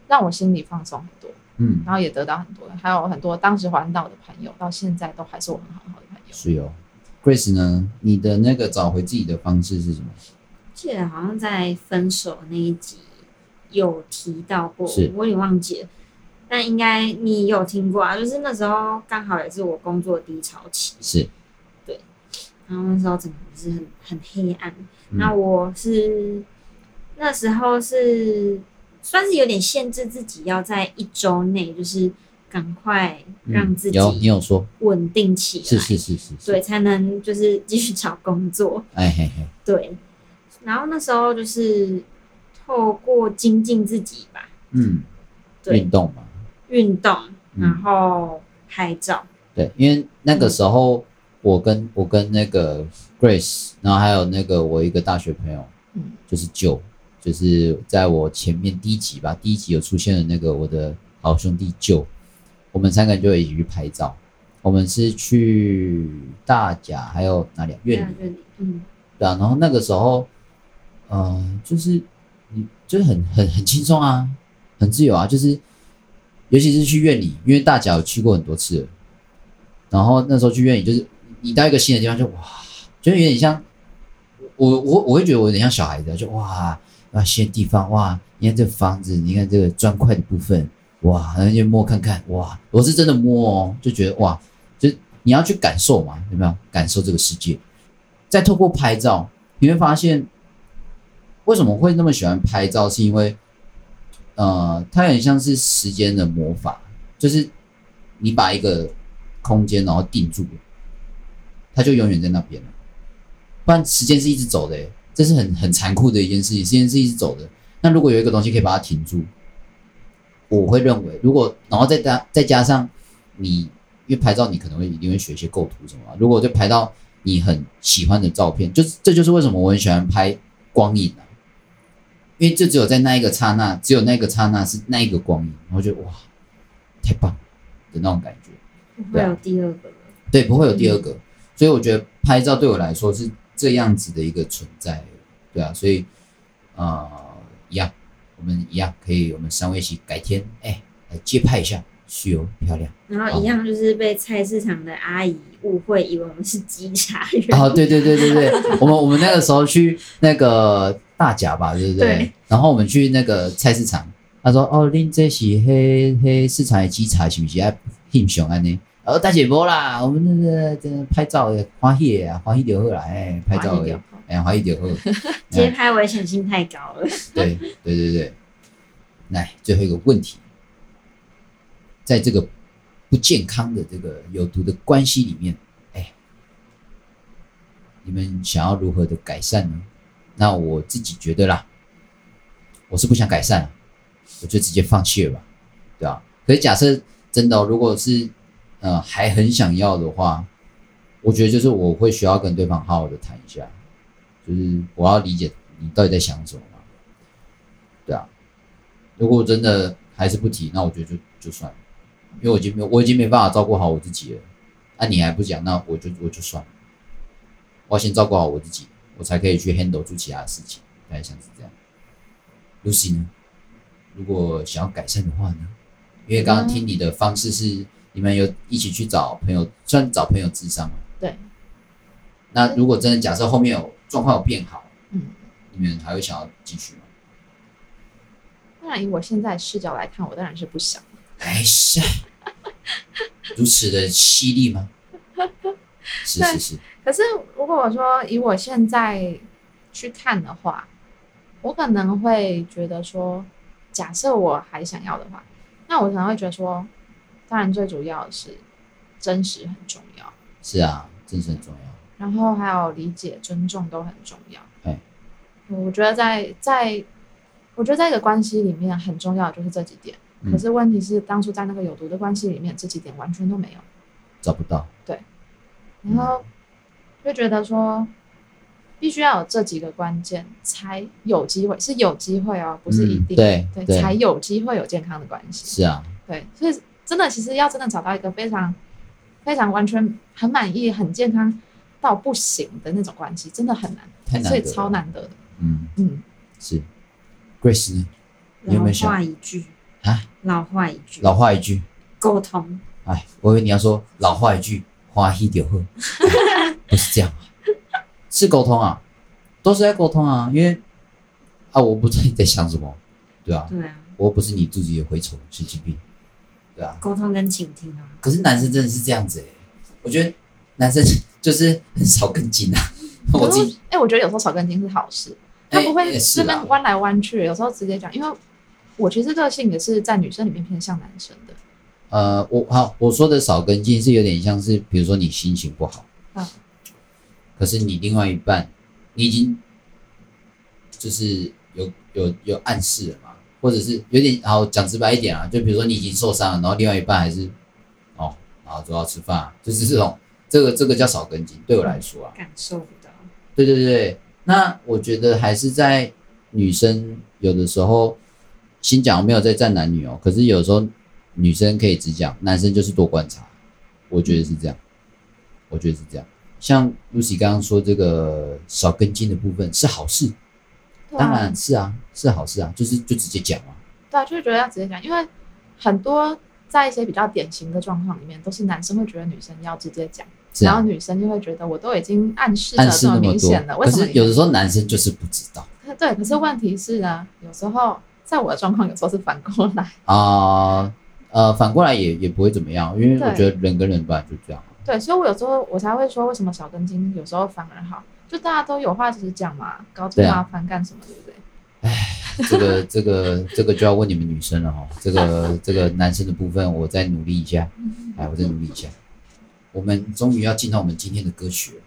让我心里放松很多，嗯，然后也得到很多，还有很多当时环岛的朋友，到现在都还是我很好很好的朋友。是哦，Grace 呢？你的那个找回自己的方式是什么？记得好像在分手那一集。有提到过，是我有点忘记了，但应该你有听过啊。就是那时候刚好也是我工作低潮期，是，对。然后那时候整个是很很黑暗。嗯、那我是那时候是算是有点限制自己，要在一周内就是赶快让自己、嗯、有你有说稳定起来，是是是是，对，才能就是继续找工作。哎嘿嘿，对。然后那时候就是。透过精进自己吧，嗯，对，运动嘛，运动，然后拍照，嗯，对，因为那个时候我跟我跟那个 Grace，然后还有那个我一个大学朋友，嗯，就是就就是在我前面第一集吧，第一集有出现的那个我的好兄弟舅，我们三个人就一起去拍照，我们是去大甲还有哪里啊？院里，嗯，对啊，然后那个时候，嗯、呃，就是。你就是很很很轻松啊，很自由啊，就是尤其是去院里，因为大甲有去过很多次了，然后那时候去院里，就是你到一个新的地方就哇，就有点像我我我会觉得我有点像小孩子，就哇那些地方哇，你看这房子，你看这个砖块的部分哇，然后就摸看看哇，我是真的摸哦，就觉得哇，就你要去感受嘛，有没有感受这个世界？再透过拍照，你会发现。为什么会那么喜欢拍照？是因为，呃，它很像是时间的魔法，就是你把一个空间然后定住，它就永远在那边了。不然时间是一直走的，这是很很残酷的一件事情。时间是一直走的。那如果有一个东西可以把它停住，我会认为，如果然后再加再加上你，因为拍照你可能会一定会学一些构图什么。如果就拍到你很喜欢的照片，就是这就是为什么我很喜欢拍光影啊。因为就只有在那一个刹那，只有那个刹那是那一个光影，然后就哇，太棒的那种感觉。不会有第二个了。对，不会有第二个。嗯。所以我觉得拍照对我来说是这样子的一个存在，对啊。所以，呃，一样，我们一样可以，我们三位一起改天，哎，来接拍一下。是哦，漂亮。然后一样就是被菜市场的阿姨误会，以为我们是稽查员。哦，对对对对对，我们我们那个时候去那个大甲吧，对不对？对。然后我们去那个菜市场，他说：“哦，恁这是黑黑市场的稽查是不是？爱翕相安尼？”哦，大姐无啦，我们那个这个拍照也欢喜啊，欢喜就好啦，哎，拍照也，哎，欢喜就好。街拍危险性太高了。对对对对，来最后一个问题。在这个不健康的这个有毒的关系里面，哎，你们想要如何的改善呢？那我自己觉得啦，我是不想改善，我就直接放弃了吧，对吧？可是假设真的，如果是呃还很想要的话，我觉得就是我会需要跟对方好好的谈一下，就是我要理解你到底在想什么嘛，对啊。如果真的还是不提，那我觉得就就算了。因为我已经没有，我已经没办法照顾好我自己了。那、你还不讲，那我就我就算了。我要先照顾好我自己，我才可以去 handle 住其他的事情。大概像是这样。Lucy 呢？如果想要改善的话呢？因为刚刚听你的方式是你们有一起去找朋友，算找朋友智商吗？对。那如果真的假设后面有状况有变好，嗯，你们还会想要继续吗？当然，以我现在视角来看，我当然是不想。哎是，如此的犀利吗？是是是。可是如果我说以我现在去看的话，我可能会觉得说，假设我还想要的话，那我可能会觉得说，当然最主要的是真实很重要。是啊，真实很重要。然后还有理解、尊重都很重要。哎，我觉得在在，我觉得在一个关系里面很重要的就是这几点。可是问题是，当初在那个有毒的关系里面，这几点完全都没有，找不到。对，然后就觉得说，必须要有这几个关键，才有机会，是有机会哦，不是一定，对，对才有机会有健康的关系。是啊，对，所以真的，其实要真的找到一个非常非常完全很满意、很健康到不行的那种关系，真的很难，太难，所以超难得。的。嗯。嗯，是。Grace 呢？你有没有想？老话一句。啊，老话一句，老话一句，沟通。哎，我以为你要说老话一句，花一点喝，不是这样啊，是沟通啊，都是在沟通啊，因为啊，我不知道你在想什么，对啊，对啊，我不是你肚子里的蛔虫、神经病，对啊，沟通跟倾听啊。可是男生真的是这样子哎、欸，我觉得男生就是很少跟进啊，我自己，哎、欸，我觉得有时候少跟进是好事，他不会这边弯来弯去，有时候直接讲，因为我其实个性也是在女生里面偏向男生的。呃，我好，我说的少跟进是有点像是，比如说你心情不好，啊，可是你另外一半，你已经就是有有有暗示了嘛，或者是有点，好讲直白一点啊，就比如说你已经受伤了，然后另外一半还是哦，然后就要吃饭啊，就是这种，这个这个叫少根筋，对我来说啊，感受不到，对对对，那我觉得还是在女生有的时候，先讲没有在站男女哦，可是有时候。女生可以只讲，男生就是多观察，我觉得是这样，我觉得是这样。像 Lucy 刚刚说这个少根筋的部分是好事，啊、当然是啊，是好事啊，就是就直接讲嘛。对啊，就是觉得要直接讲，因为很多在一些比较典型的状况里面，都是男生会觉得女生要直接讲，啊、然后女生就会觉得我都已经暗示了这么明显了，为什么？可是有的时候男生就是不知道。对，可是问题是呢，有时候在我的状况，有时候是反过来啊。呃呃，反过来也也不会怎么样，因为我觉得人跟人本来就这样。对，所以我有时候我才会说，为什么小根筋有时候反而好？就大家都有话直讲嘛，搞这么麻烦干什么，对不对？哎，这个这个这个就要问你们女生了哈。这个这个男生的部分，我再努力一下。哎，我再努力一下。我们终于要进到我们今天的歌曲了。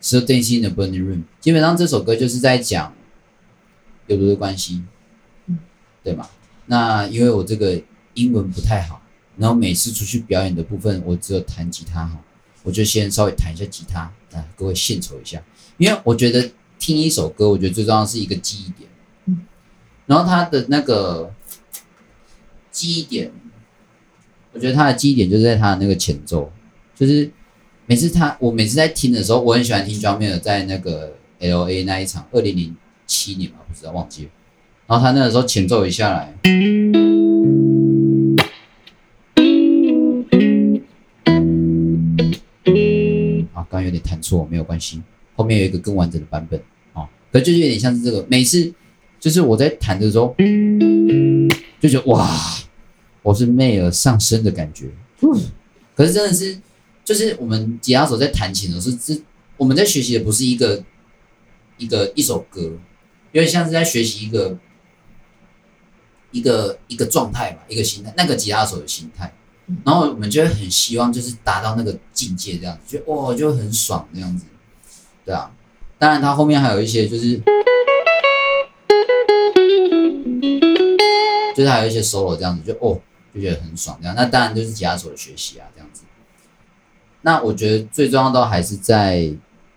So Dancing in the Burning Room，基本上这首歌就是在讲有毒的关系，嗯，对吗？那因为我这个英文不太好，然后每次出去表演的部分，我只有弹吉他哈，我就先稍微弹一下吉他，啊，各位献丑一下。因为我觉得听一首歌，我觉得最重要是一个记忆点，嗯，然后他的那个记忆点，我觉得他的记忆点就是在他的那个前奏，就是每次他我每次在听的时候，我很喜欢听 John Mayer 在那个 LA 那一场，二零零七年嘛，不知道忘记了。然后他那个时候前奏一下来，刚刚有点弹错，没有关系，后面有一个更完整的版本，啊，可就是有点像是这个，每次就是我在弹的时候，就觉得哇，我是妹儿上身的感觉，嗯可是真的是，就是我们吉他手在弹琴的时候，是我们在学习的不是一个一个一首歌，有点像是在学习一个。一个一个状态吧，一个心态，那个吉他手的心态，然后我们就会很希望就是达到那个境界，这样子，就哇，就很爽这样子，对啊。当然，它后面还有一些就是，就是还有一些 solo 这样子，就哦，就觉得很爽这样。那当然就是吉他手的学习啊，这样子。那我觉得最重要的还是在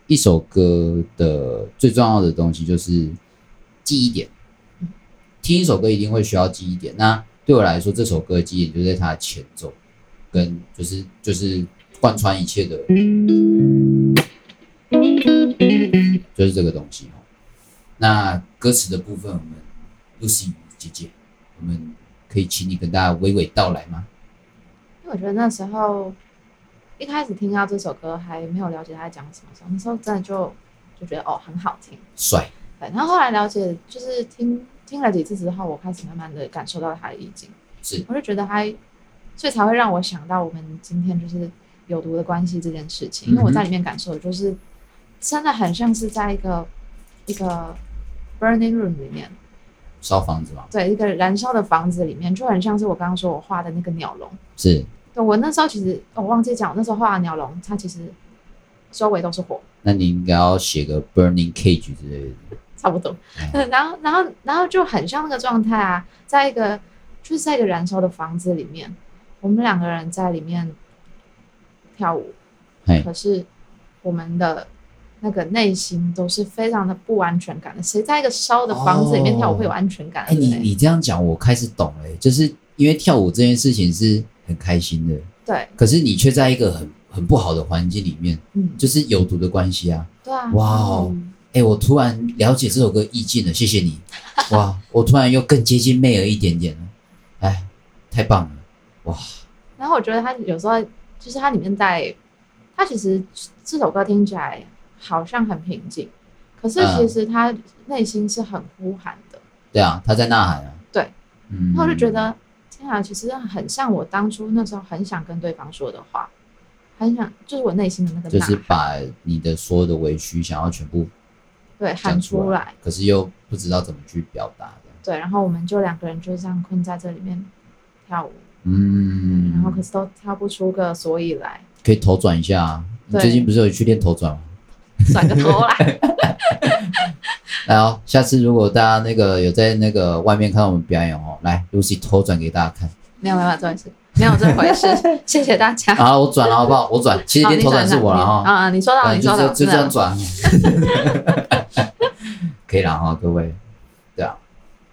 一首歌的最重要的东西就是记忆点。听一首歌一定会需要记忆点，那对我来说，这首歌记忆点就在它的前奏，跟就是就是贯穿一切的，就是这个东西。那歌词的部分，我们 Lucy 姐姐，我们可以请你跟大家娓娓道来吗？因为我觉得那时候一开始听到这首歌还没有了解他在讲什么时候，那时候真的就就觉得哦很好听，帅。对，然后后来了解，就是听。听了几次之后，我开始慢慢的感受到他的意境，是，我就觉得他，所以才会让我想到我们今天就是有毒的关系这件事情，因为我在里面感受的就是真的很像是在一个一个 burning room 里面。烧房子嘛，对，一个燃烧的房子里面，就很像是我刚刚说我画的那个鸟笼，是，对，我那时候其实我忘记讲，我那时候画的鸟笼，它其实周围都是火，那你应该要写个 burning cage 之类的。差不多，嗯，然后，然后，然后就很像那个状态啊，在一个就是在一个燃烧的房子里面，我们两个人在里面跳舞，可是我们的那个内心都是非常的不安全感的。谁在一个烧的房子里面跳舞会有安全感？哎、哦，你你这样讲，我开始懂了，就是因为跳舞这件事情是很开心的，对。可是你却在一个很很不好的环境里面，嗯，就是有毒的关系啊。对啊。哇哦，哎，我突然了解这首歌意境了，谢谢你。哇，我突然又更接近妹儿一点点了，哎，太棒了，哇。然后我觉得他有时候就是他里面在，他其实这首歌听起来好像很平静，可是其实他内心是很呼喊的。嗯、对啊，他在呐喊啊。对，嗯。然后我就觉得，天啊，其实很像我当初那时候很想跟对方说的话，很想就是我内心的那个，就是把你的所有的委屈想要全部对喊出来，可是又不知道怎么去表达的。对，然后我们就两个人就这样困在这里面跳舞。嗯，然后可是都挑不出个所以来。可以头转一下啊！你最近不是有去练头转吗？转个头 来。来哦，下次如果大家那个有在那个外面看到我们表演哦，来，Lucy 头转给大家看。没有没有，不好意思，没有这回事。谢谢大家。好，我转了好不好？我转，其实练头转是我了哈。啊，你说到，你说到，就这样转。可以了哈，各位。对啊，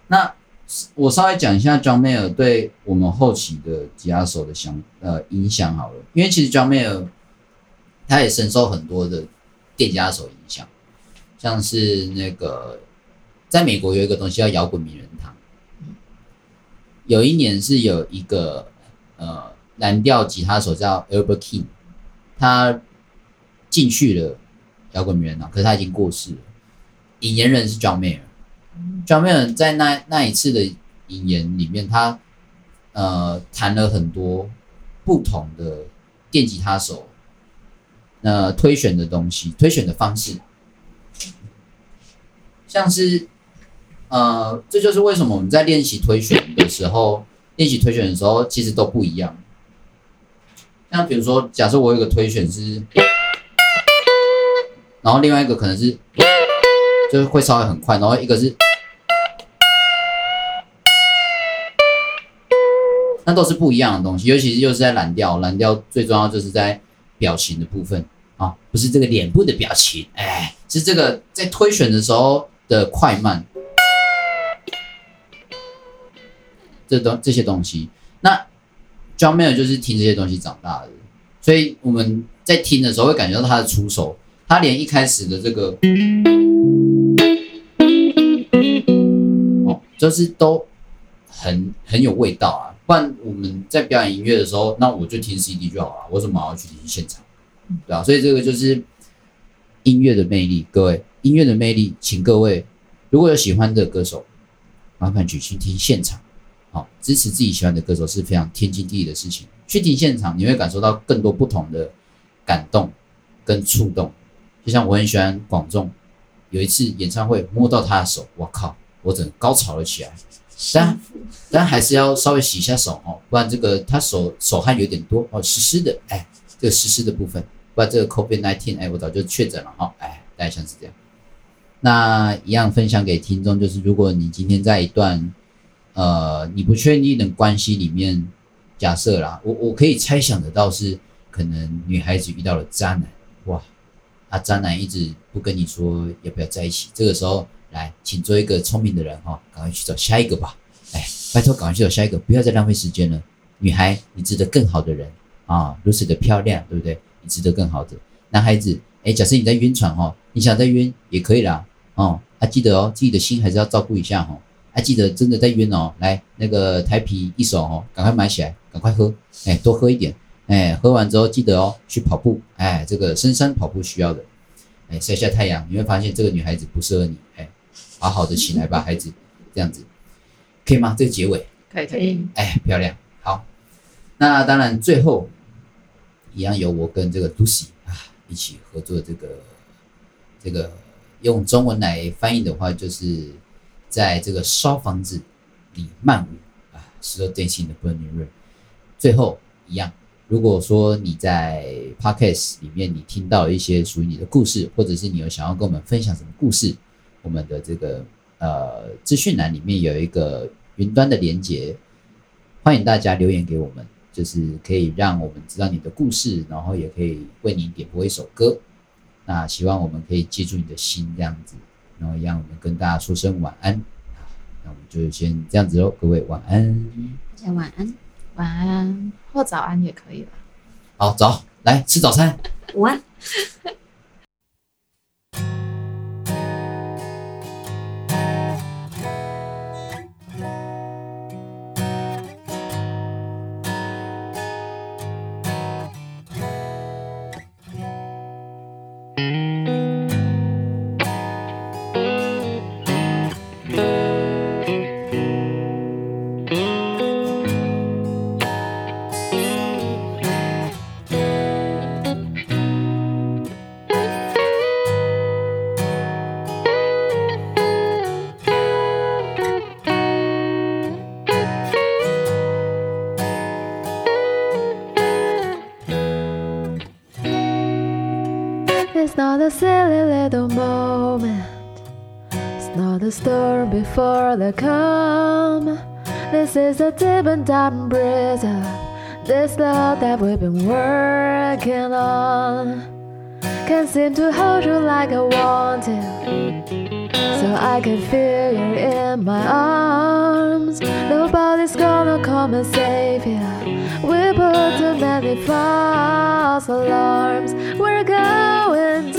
那。我稍微讲一下 John Mayer 对我们后期的吉他手的想呃影响好了，因为其实 John Mayer 他也深受很多的电吉他手影响，像是那个在美国有一个东西叫摇滚名人堂，有一年是有一个呃蓝调吉他手叫 Albert King，他进去了摇滚名人堂，可是他已经过世了，引言人是 John Mayer。John Mayer 在那那一次的引言里面，他呃谈了很多不同的电吉他手，呃推选的东西，推选的方式，像是呃这就是为什么我们在练习推选的时候，练习推选的时候其实都不一样。像比如说，假设我有个推选是，然后另外一个可能是，就是会稍微很快，然后一个是。那都是不一样的东西，尤其是又是在蓝调，蓝调最重要就是在表情的部分啊，不是这个脸部的表情，哎，是这个在推选的时候的快慢，这东这些东西。那 John Mayer 就是听这些东西长大的，所以我们在听的时候会感觉到他的出手，他连一开始的这个，哦，就是都很很有味道啊。不然我们在表演音乐的时候，那我就听 CD 就好了，我怎么还要去听现场？对啊，所以这个就是音乐的魅力。各位，音乐的魅力，请各位如果有喜欢的歌手，麻烦去去听现场。好，支持自己喜欢的歌手是非常天经地义的事情。去听现场，你会感受到更多不同的感动跟触动。就像我很喜欢广仲，有一次演唱会摸到他的手，我靠，我整个高潮了起来。但但还是要稍微洗一下手哦，不然这个他手手汗有点多哦，湿湿的，哎，这个湿湿的部分，不然这个 COVID-19，哎，我早就确诊了哈，哎，大概像是这样。那一样分享给听众，就是如果你今天在一段呃你不确定的关系里面，假设啦，我我可以猜想得到是可能女孩子遇到了渣男，哇，啊渣男一直不跟你说要不要在一起，这个时候。来，请做一个聪明的人哈，赶快去找下一个吧。哎，拜托，赶快去找下一个，不要再浪费时间了。女孩，你值得更好的人啊，如此的漂亮，对不对？你值得更好的。男孩子，哎，假设你在晕船哈，你想再晕也可以啦。哦，还、记得哦，自己的心还是要照顾一下哈。还、记得真的在晕哦，来那个台啤一手哦，赶快买起来，赶快喝，哎，多喝一点，哎，喝完之后记得哦，去跑步，哎，这个深山跑步需要的，哎，晒下太阳，你会发现这个女孩子不适合你，哎。好好的起来吧，孩子，这样子可以吗？这个结尾可以可以，哎，漂亮，好。那当然，最后一样由我跟这个 Lucy 啊一起合作这个这个用中文来翻译的话，就是在这个烧房子里漫舞啊，石头电信的 Burning Rain。最后一样，如果说你在 Podcast 里面你听到一些属于你的故事，或者是你有想要跟我们分享什么故事。我们的这个呃资讯栏里面有一个云端的连接，欢迎大家留言给我们，就是可以让我们知道你的故事，然后也可以为你点播一首歌。那希望我们可以记住你的心，这样子，然后让我们跟大家说声晚安。那我们就先这样子喽，各位晚安。大家晚安，晚安或早安也可以了。好，早，来吃早餐。午安。Calm. This is a deep and dark breeze this love that we've been working on. Can't seem to hold you like I want to. So I can feel you in my arms. Nobody's gonna come and save you. We put too many false alarms. We're going